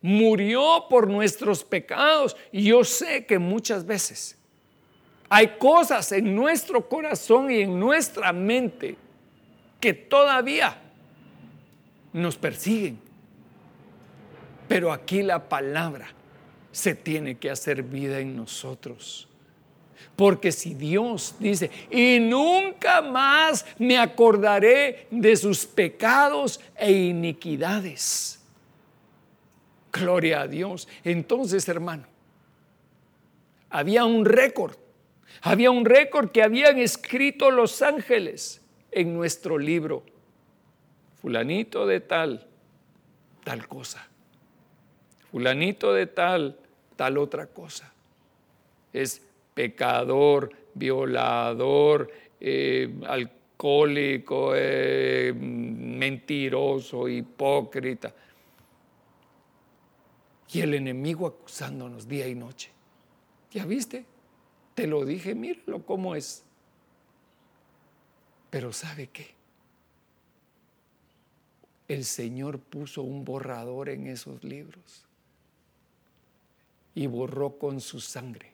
murió por nuestros pecados. Y yo sé que muchas veces hay cosas en nuestro corazón y en nuestra mente que todavía nos persiguen. Pero aquí la palabra se tiene que hacer vida en nosotros. Porque si Dios dice, y nunca más me acordaré de sus pecados e iniquidades. Gloria a Dios. Entonces, hermano, había un récord. Había un récord que habían escrito los ángeles en nuestro libro. Fulanito de tal, tal cosa. Fulanito de tal, tal otra cosa. Es pecador, violador, eh, alcohólico, eh, mentiroso, hipócrita y el enemigo acusándonos día y noche. ¿Ya viste? Te lo dije, míralo cómo es. Pero ¿sabe qué? El Señor puso un borrador en esos libros y borró con su sangre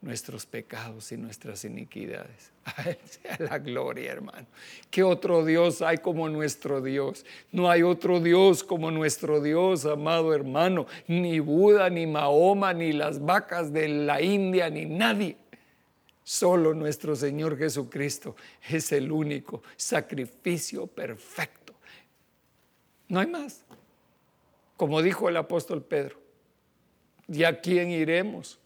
nuestros pecados y nuestras iniquidades. sea la gloria, hermano. ¿Qué otro Dios hay como nuestro Dios? No hay otro Dios como nuestro Dios, amado hermano. Ni Buda, ni Mahoma, ni las vacas de la India, ni nadie. Solo nuestro Señor Jesucristo es el único sacrificio perfecto. No hay más. Como dijo el apóstol Pedro, ¿y a quién iremos?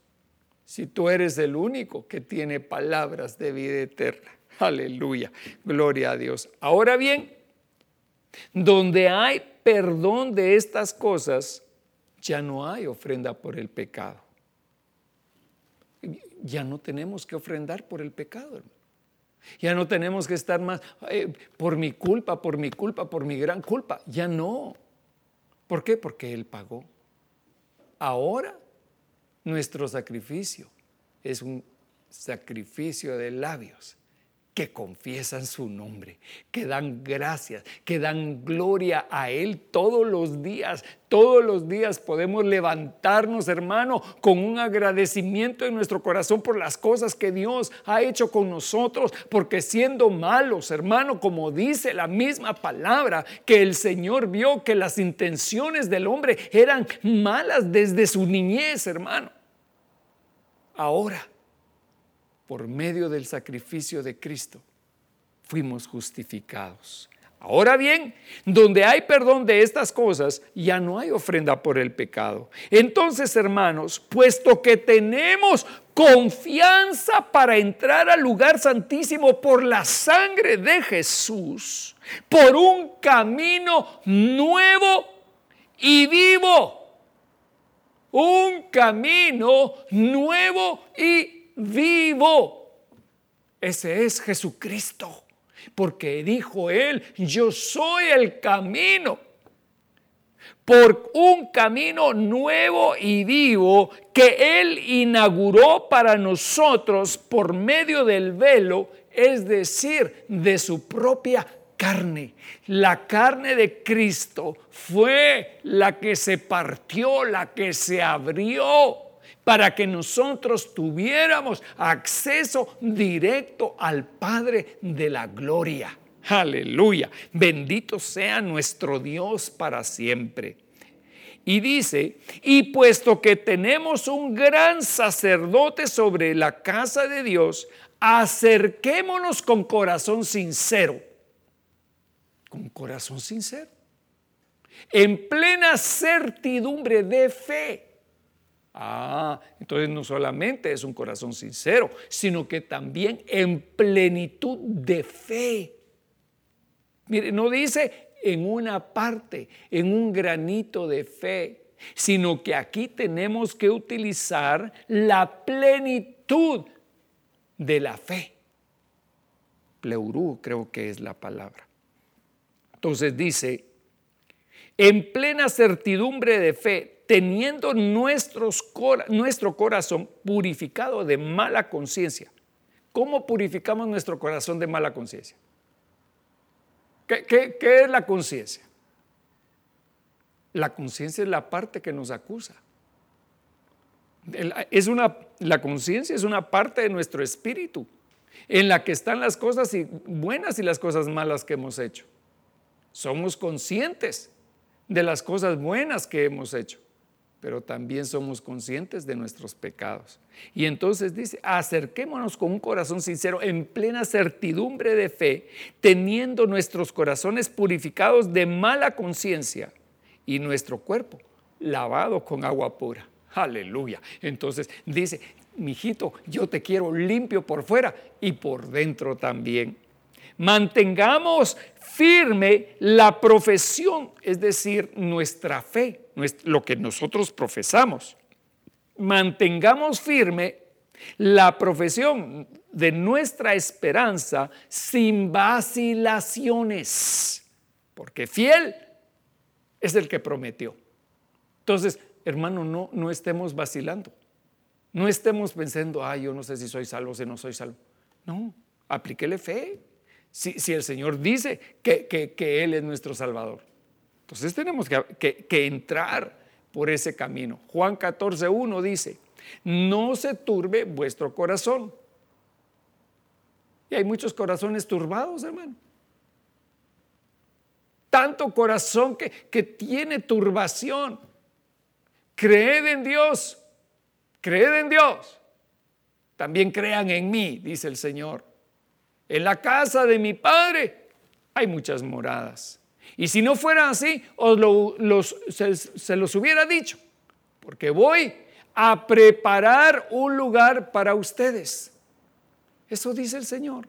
Si tú eres el único que tiene palabras de vida eterna. Aleluya, gloria a Dios. Ahora bien, donde hay perdón de estas cosas, ya no hay ofrenda por el pecado. Ya no tenemos que ofrendar por el pecado, Ya no tenemos que estar más eh, por mi culpa, por mi culpa, por mi gran culpa. Ya no. ¿Por qué? Porque Él pagó. Ahora nuestro sacrificio es un sacrificio de labios que confiesan su nombre, que dan gracias, que dan gloria a Él todos los días. Todos los días podemos levantarnos, hermano, con un agradecimiento en nuestro corazón por las cosas que Dios ha hecho con nosotros, porque siendo malos, hermano, como dice la misma palabra, que el Señor vio que las intenciones del hombre eran malas desde su niñez, hermano. Ahora por medio del sacrificio de Cristo, fuimos justificados. Ahora bien, donde hay perdón de estas cosas, ya no hay ofrenda por el pecado. Entonces, hermanos, puesto que tenemos confianza para entrar al lugar santísimo por la sangre de Jesús, por un camino nuevo y vivo, un camino nuevo y vivo. Ese es Jesucristo. Porque dijo él, yo soy el camino. por un camino nuevo y vivo que Él inauguró para nosotros por medio del velo, es decir, de su propia carne. La carne de Cristo fue la que se partió, la que se abrió para que nosotros tuviéramos acceso directo al Padre de la Gloria. Aleluya. Bendito sea nuestro Dios para siempre. Y dice, y puesto que tenemos un gran sacerdote sobre la casa de Dios, acerquémonos con corazón sincero. Con corazón sincero. En plena certidumbre de fe. Ah, entonces no solamente es un corazón sincero, sino que también en plenitud de fe. Mire, no dice en una parte, en un granito de fe, sino que aquí tenemos que utilizar la plenitud de la fe. Pleurú creo que es la palabra. Entonces dice, en plena certidumbre de fe, teniendo nuestro corazón purificado de mala conciencia. ¿Cómo purificamos nuestro corazón de mala conciencia? ¿Qué, es la conciencia? La conciencia es la parte que nos acusa. Es una, la conciencia es una parte de nuestro espíritu en la que están las cosas buenas y las cosas malas que hemos hecho. Somos conscientes de las cosas buenas que hemos hecho pero también somos conscientes de nuestros pecados. Y entonces dice, acerquémonos con un corazón sincero, en plena certidumbre de fe, teniendo nuestros corazones purificados de mala conciencia y nuestro cuerpo lavado con agua pura. Aleluya. Entonces dice, mijito, yo te quiero limpio por fuera y por dentro también. Mantengamos firme la profesión, es decir, nuestra fe lo que nosotros profesamos. Mantengamos firme la profesión de nuestra esperanza sin vacilaciones, porque fiel es el que prometió. Entonces, hermano, no, no estemos vacilando. No estemos pensando, ay, yo no sé si soy salvo si no soy salvo. No, aplíquele fe. Si, si el Señor dice que, que Él es nuestro Salvador. Entonces tenemos que, entrar por ese camino. Juan 14, 1 dice, no se turbe vuestro corazón. Y hay muchos corazones turbados, hermano. Tanto corazón que, que tiene turbación. Creed en Dios, creed en Dios. También crean en mí, dice el Señor. En la casa de mi Padre hay muchas moradas. Y si no fuera así, os los, se, los hubiera dicho, porque voy a preparar un lugar para ustedes. Eso dice el Señor.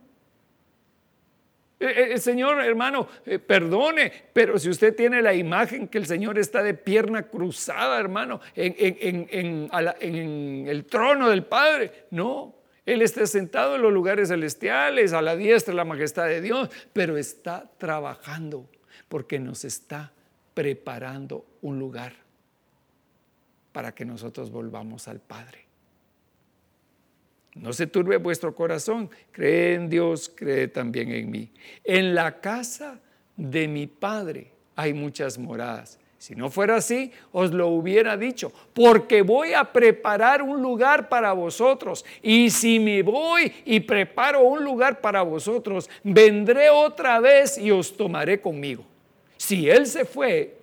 E, e, el Señor, hermano, eh, perdone, pero si usted tiene la imagen que el Señor está de pierna cruzada, hermano, en, en, el trono del Padre, no. Él está sentado en los lugares celestiales, a la diestra de la majestad de Dios, pero está trabajando porque nos está preparando un lugar para que nosotros volvamos al Padre. No se turbe vuestro corazón, cree en Dios, cree también en mí. En la casa de mi Padre hay muchas moradas. Si no fuera así, os lo hubiera dicho, porque voy a preparar un lugar para vosotros. Y si me voy y preparo un lugar para vosotros, vendré otra vez y os tomaré conmigo si Él se fue,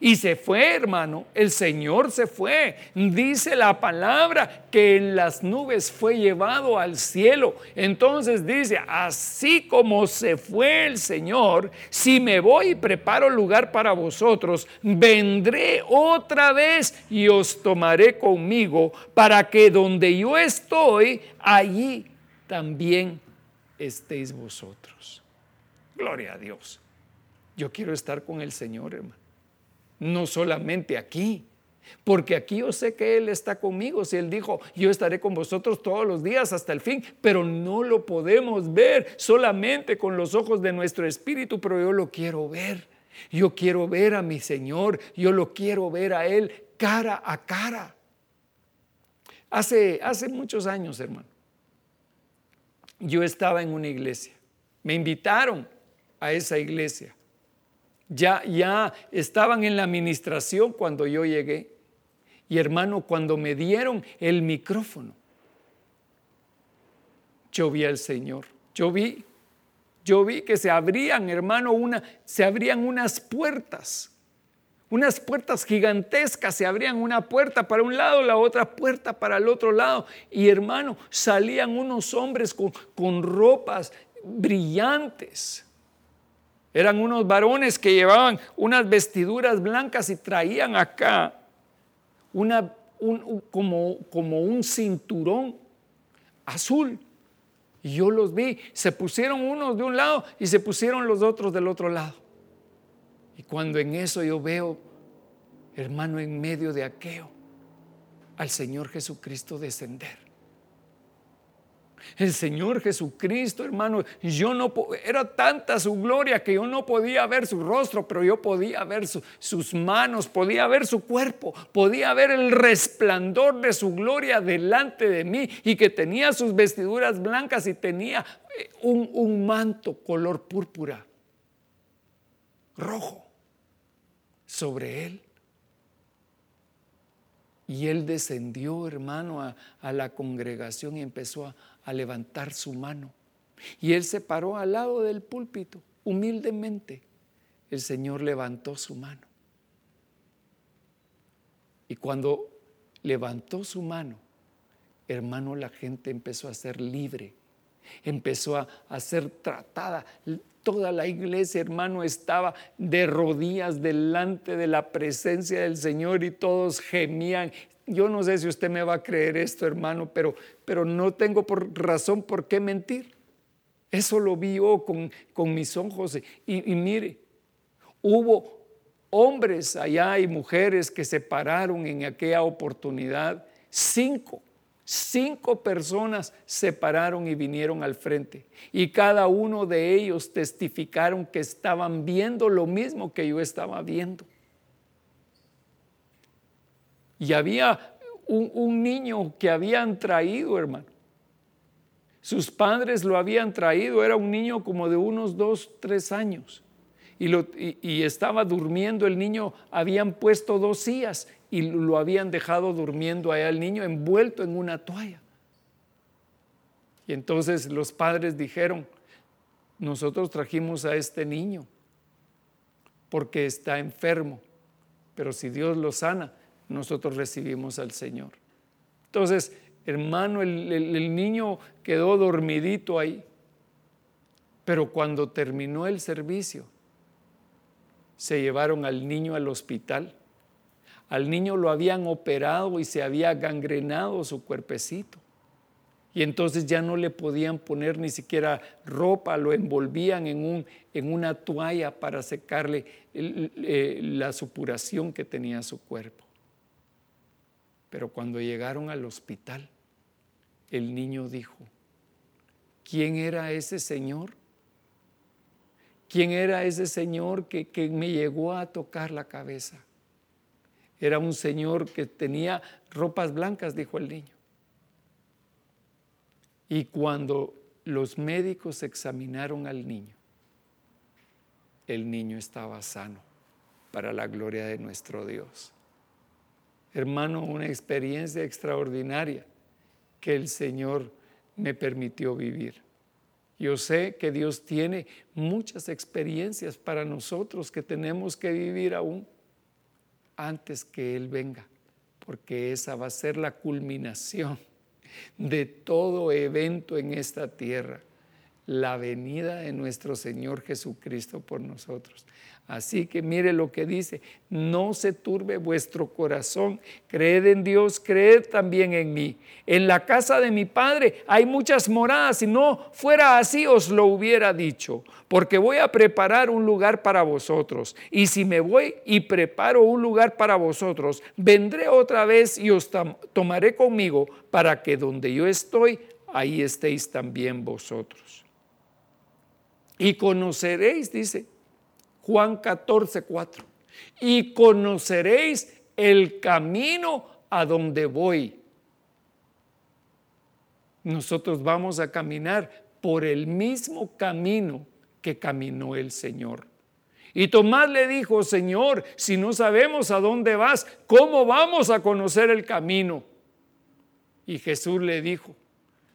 y se fue, hermano, el Señor se fue. Dice la palabra que en las nubes fue llevado al cielo. Entonces dice, así como se fue el Señor, si me voy y preparo lugar para vosotros, vendré otra vez y os tomaré conmigo para que donde yo estoy, allí también estéis vosotros. Gloria a Dios. Yo quiero estar con el Señor, hermano. No solamente aquí, porque aquí yo sé que Él está conmigo. Si Él dijo, yo estaré con vosotros todos los días hasta el fin, pero no lo podemos ver solamente con los ojos de nuestro espíritu, pero yo lo quiero ver. Yo quiero ver a mi Señor, yo lo quiero ver a Él cara a cara. Hace, hace muchos años, hermano, yo estaba en una iglesia. Me invitaron a esa iglesia. Ya, ya estaban en la administración cuando yo llegué. Y hermano, cuando me dieron el micrófono, yo vi al Señor. Yo vi, yo vi que se abrían, hermano, una, se abrían unas puertas. Unas puertas gigantescas, se abrían una puerta para un lado, la otra puerta para el otro lado. Y hermano, salían unos hombres con, con ropas brillantes. Eran unos varones que llevaban unas vestiduras blancas y traían acá una, como, como un cinturón azul. Y yo los vi, se pusieron unos de un lado y se pusieron los otros del otro lado. Y cuando en eso yo veo, hermano, en medio de aquello, al Señor Jesucristo descender el Señor Jesucristo, hermano, yo no era tanta su gloria que yo no podía ver su rostro, pero yo podía ver sus manos, podía ver su cuerpo, podía ver el resplandor de su gloria delante de mí y que tenía sus vestiduras blancas y tenía eh, un, manto color púrpura, rojo, sobre él. Y él descendió, hermano, a, a la congregación y empezó a, a levantar su mano. Y él se paró al lado del púlpito, humildemente. El Señor levantó su mano. Y cuando levantó su mano, hermano, la gente empezó a ser libre, empezó a, a ser tratada. Toda la iglesia, hermano, estaba de rodillas delante de la presencia del Señor y todos gemían yo no sé si usted me va a creer esto, hermano, pero, pero no tengo por razón por qué mentir. Eso lo vi yo con, con mis ojos. Y, y mire, hubo hombres allá y mujeres que se pararon en aquella oportunidad. Cinco, cinco personas se pararon y vinieron al frente. Y cada uno de ellos testificaron que estaban viendo lo mismo que yo estaba viendo. Y había un, niño que habían traído, hermano. Sus padres lo habían traído, era un niño como de unos dos, tres años. Y, y, estaba durmiendo el niño, habían puesto dos sillas y lo habían dejado durmiendo allá el niño envuelto en una toalla. Y entonces los padres dijeron, nosotros trajimos a este niño porque está enfermo, pero si Dios lo sana, nosotros recibimos al Señor. Entonces, hermano, el, niño quedó dormidito ahí, pero cuando terminó el servicio, se llevaron al niño al hospital. Al niño lo habían operado y se había gangrenado su cuerpecito. Y entonces ya no le podían poner ni siquiera ropa, lo envolvían en, un, en una toalla para secarle eh, la supuración que tenía su cuerpo. Pero cuando llegaron al hospital, el niño dijo, ¿quién era ese señor? ¿Quién era ese señor que, que, me llegó a tocar la cabeza? Era un señor que tenía ropas blancas, dijo el niño. Y cuando los médicos examinaron al niño, el niño estaba sano para la gloria de nuestro Dios hermano, una experiencia extraordinaria que el Señor me permitió vivir. Yo sé que Dios tiene muchas experiencias para nosotros que tenemos que vivir aún antes que Él venga, porque esa va a ser la culminación de todo evento en esta tierra, la venida de nuestro Señor Jesucristo por nosotros. Así que mire lo que dice, no se turbe vuestro corazón, creed en Dios, creed también en mí. En la casa de mi Padre hay muchas moradas, si no fuera así os lo hubiera dicho, porque voy a preparar un lugar para vosotros. Y si me voy y preparo un lugar para vosotros, vendré otra vez y os tomaré conmigo para que donde yo estoy, ahí estéis también vosotros. Y conoceréis, dice, Juan 14, 4. Y conoceréis el camino a donde voy. Nosotros vamos a caminar por el mismo camino que caminó el Señor. Y Tomás le dijo, Señor, si no sabemos a dónde vas, ¿cómo vamos a conocer el camino? Y Jesús le dijo,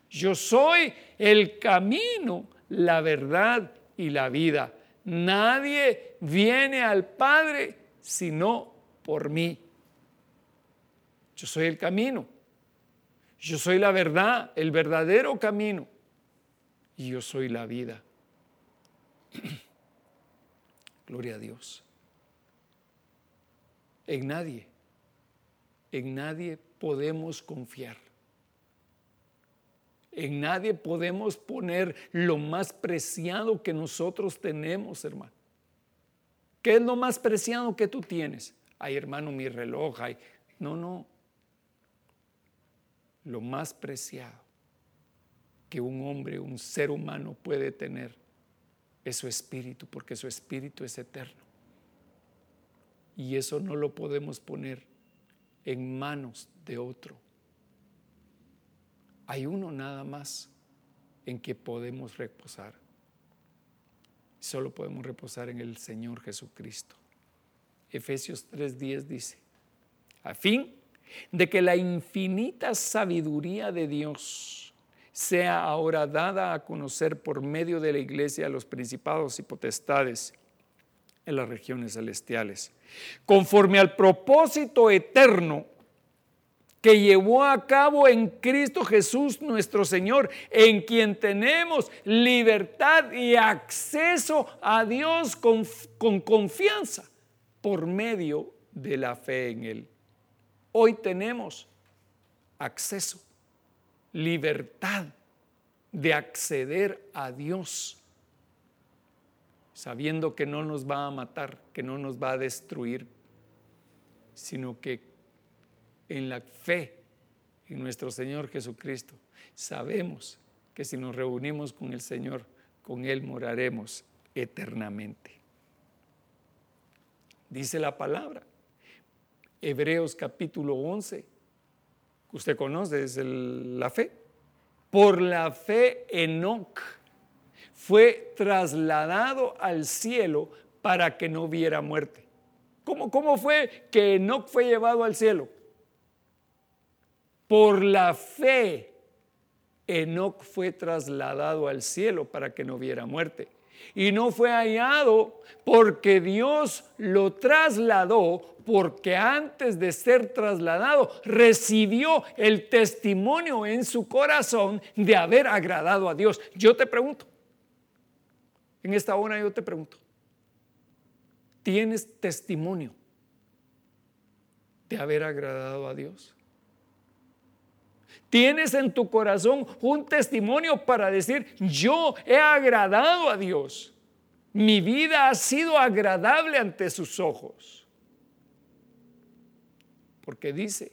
yo soy el camino, la verdad y la vida. Nadie viene al Padre sino por mí. Yo soy el camino. Yo soy la verdad, el verdadero camino. Y yo soy la vida. Gloria a Dios. En nadie, en nadie podemos confiar. En nadie podemos poner lo más preciado que nosotros tenemos, hermano. ¿Qué es lo más preciado que tú tienes? Ay, hermano, mi reloj. Ay. No, no. Lo más preciado que un hombre, un ser humano puede tener es su espíritu, porque su espíritu es eterno. Y eso no lo podemos poner en manos de otro. Hay uno nada más en que podemos reposar. Solo podemos reposar en el Señor Jesucristo. Efesios 3:10 dice, a fin de que la infinita sabiduría de Dios sea ahora dada a conocer por medio de la iglesia a los principados y potestades en las regiones celestiales, conforme al propósito eterno que llevó a cabo en Cristo Jesús nuestro Señor, en quien tenemos libertad y acceso a Dios con, con confianza por medio de la fe en Él. Hoy tenemos acceso libertad de acceder a Dios, sabiendo que no nos va a matar, que no nos va a destruir, sino que en la fe en nuestro Señor Jesucristo sabemos que si nos reunimos con el Señor, con Él moraremos eternamente. Dice la palabra, Hebreos capítulo 11 usted conoce, es la fe. Por la fe, Enoch fue trasladado al cielo para que no viera muerte. ¿Cómo, ¿Cómo fue que Enoch fue llevado al cielo? Por la fe, Enoch fue trasladado al cielo para que no viera muerte y no fue hallado porque Dios lo trasladó porque antes de ser trasladado recibió el testimonio en su corazón de haber agradado a Dios. Yo te pregunto, en esta hora yo te pregunto, ¿tienes testimonio de haber agradado a Dios? Tienes en tu corazón un testimonio para decir, yo he agradado a Dios. Mi vida ha sido agradable ante sus ojos. Porque dice,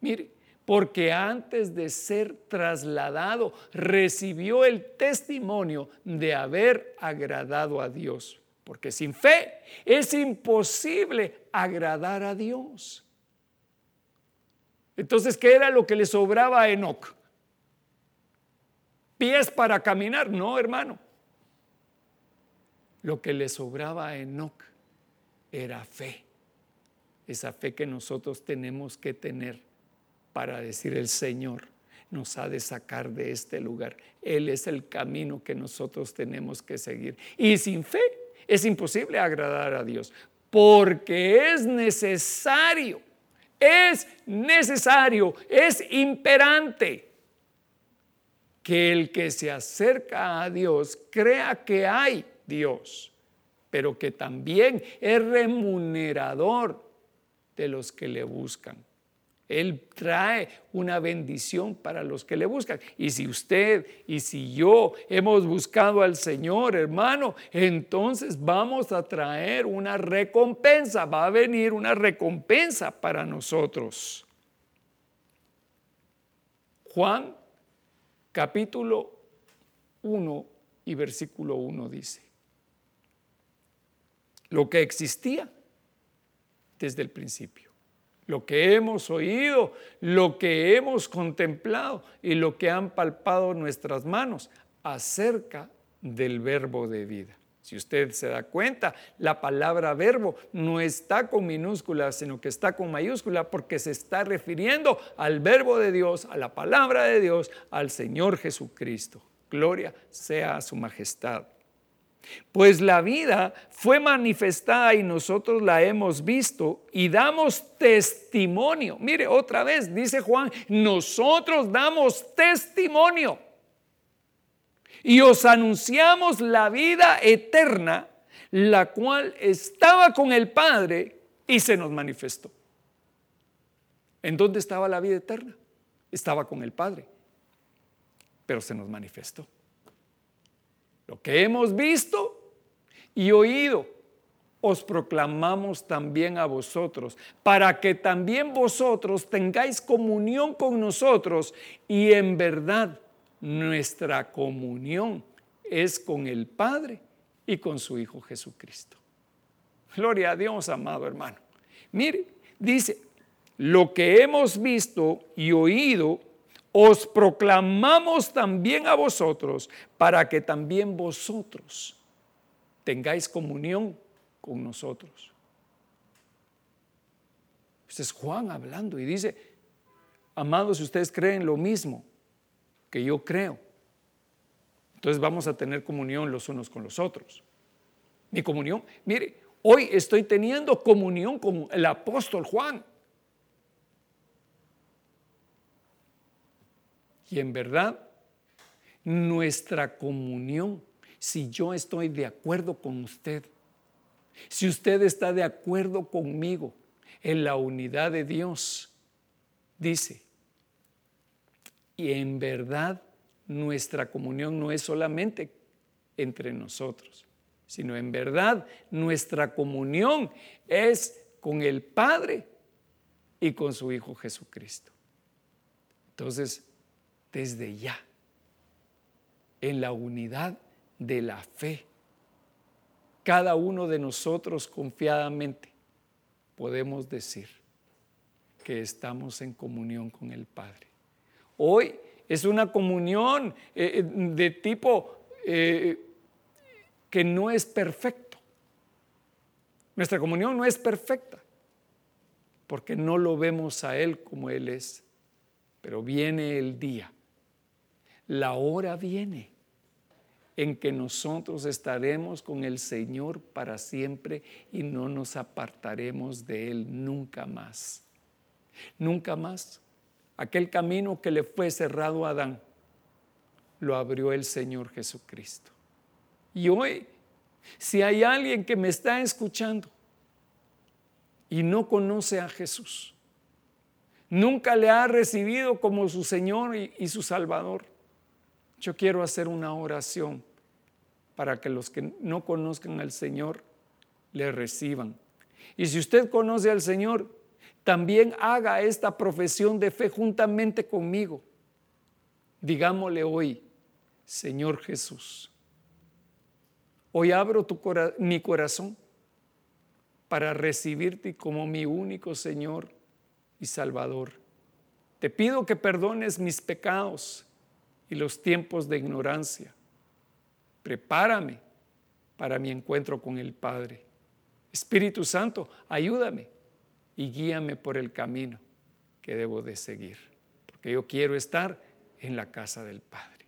mire, porque antes de ser trasladado recibió el testimonio de haber agradado a Dios. Porque sin fe es imposible agradar a Dios. Entonces, ¿qué era lo que le sobraba a Enoch? ¿Pies para caminar? No, hermano. Lo que le sobraba a Enoch era fe. Esa fe que nosotros tenemos que tener para decir el Señor nos ha de sacar de este lugar. Él es el camino que nosotros tenemos que seguir. Y sin fe es imposible agradar a Dios, porque es necesario es necesario, es imperante que el que se acerca a Dios crea que hay Dios, pero que también es remunerador de los que le buscan. Él trae una bendición para los que le buscan. Y si usted y si yo hemos buscado al Señor, hermano, entonces vamos a traer una recompensa. Va a venir una recompensa para nosotros. Juan capítulo 1 y versículo 1 dice, lo que existía desde el principio. Lo que hemos oído, lo que hemos contemplado y lo que han palpado nuestras manos acerca del verbo de vida. Si usted se da cuenta, la palabra verbo no está con minúscula, sino que está con mayúscula porque se está refiriendo al verbo de Dios, a la palabra de Dios, al Señor Jesucristo. Gloria sea a su majestad. Pues la vida fue manifestada y nosotros la hemos visto y damos testimonio. Mire, otra vez dice Juan, nosotros damos testimonio y os anunciamos la vida eterna, la cual estaba con el Padre y se nos manifestó. ¿En dónde estaba la vida eterna? Estaba con el Padre, pero se nos manifestó. Lo que hemos visto y oído, os proclamamos también a vosotros, para que también vosotros tengáis comunión con nosotros y en verdad nuestra comunión es con el Padre y con su Hijo Jesucristo. Gloria a Dios, amado hermano. Mire, dice, lo que hemos visto y oído, os proclamamos también a vosotros, para que también vosotros tengáis comunión con nosotros. Este es Juan hablando y dice, amados, si ustedes creen lo mismo, que yo creo. Entonces vamos a tener comunión los unos con los otros. Mi comunión, mire, hoy estoy teniendo comunión con el apóstol Juan. Y en verdad, nuestra comunión, si yo estoy de acuerdo con usted, si usted está de acuerdo conmigo en la unidad de Dios, dice, y en verdad nuestra comunión no es solamente entre nosotros, sino en verdad nuestra comunión es con el Padre y con su Hijo Jesucristo. Entonces, desde ya, en la unidad de la fe, cada uno de nosotros confiadamente podemos decir que estamos en comunión con el Padre. Hoy es una comunión eh, eh, de tipo eh, que no es perfecto. Nuestra comunión no es perfecta porque no lo vemos a Él como Él es. Pero viene el día, la hora viene en que nosotros estaremos con el Señor para siempre y no nos apartaremos de Él nunca más. Nunca más. Aquel camino que le fue cerrado a Adán, lo abrió el Señor Jesucristo. Y hoy, si hay alguien que me está escuchando y no conoce a Jesús, nunca le ha recibido como su Señor y, su Salvador, yo quiero hacer una oración para que los que no conozcan al Señor le reciban. Y si usted conoce al Señor, también haga esta profesión de fe juntamente conmigo. Digámosle hoy, Señor Jesús, hoy abro mi corazón para recibirte como mi único Señor y Salvador. Te pido que perdones mis pecados y los tiempos de ignorancia. Prepárame para mi encuentro con el Padre. Espíritu Santo, ayúdame y guíame por el camino que debo de seguir, porque yo quiero estar en la casa del Padre.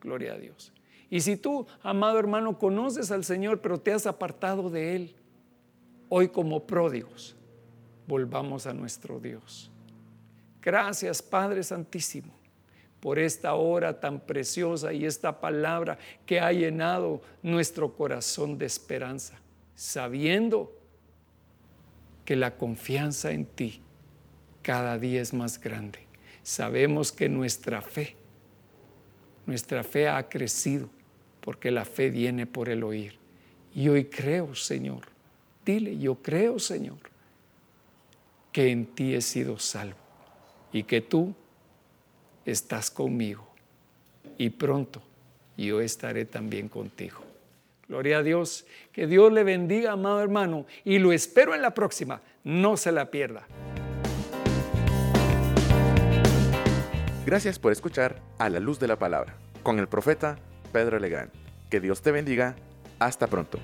Gloria a Dios. Y si tú, amado hermano, conoces al Señor, pero te has apartado de Él, hoy como pródigos, volvamos a nuestro Dios. Gracias, Padre Santísimo, por esta hora tan preciosa y esta palabra que ha llenado nuestro corazón de esperanza, sabiendo que la confianza en ti cada día es más grande. Sabemos que nuestra fe, nuestra fe ha crecido porque la fe viene por el oír. Y hoy creo, Señor, dile, yo creo, Señor, que en ti he sido salvo y que tú estás conmigo y pronto yo estaré también contigo. Gloria a Dios. Que Dios le bendiga, amado hermano, y lo espero en la próxima. No se la pierda. Gracias por escuchar A la Luz de la Palabra con el profeta Pedro Legrand. Que Dios te bendiga. Hasta pronto.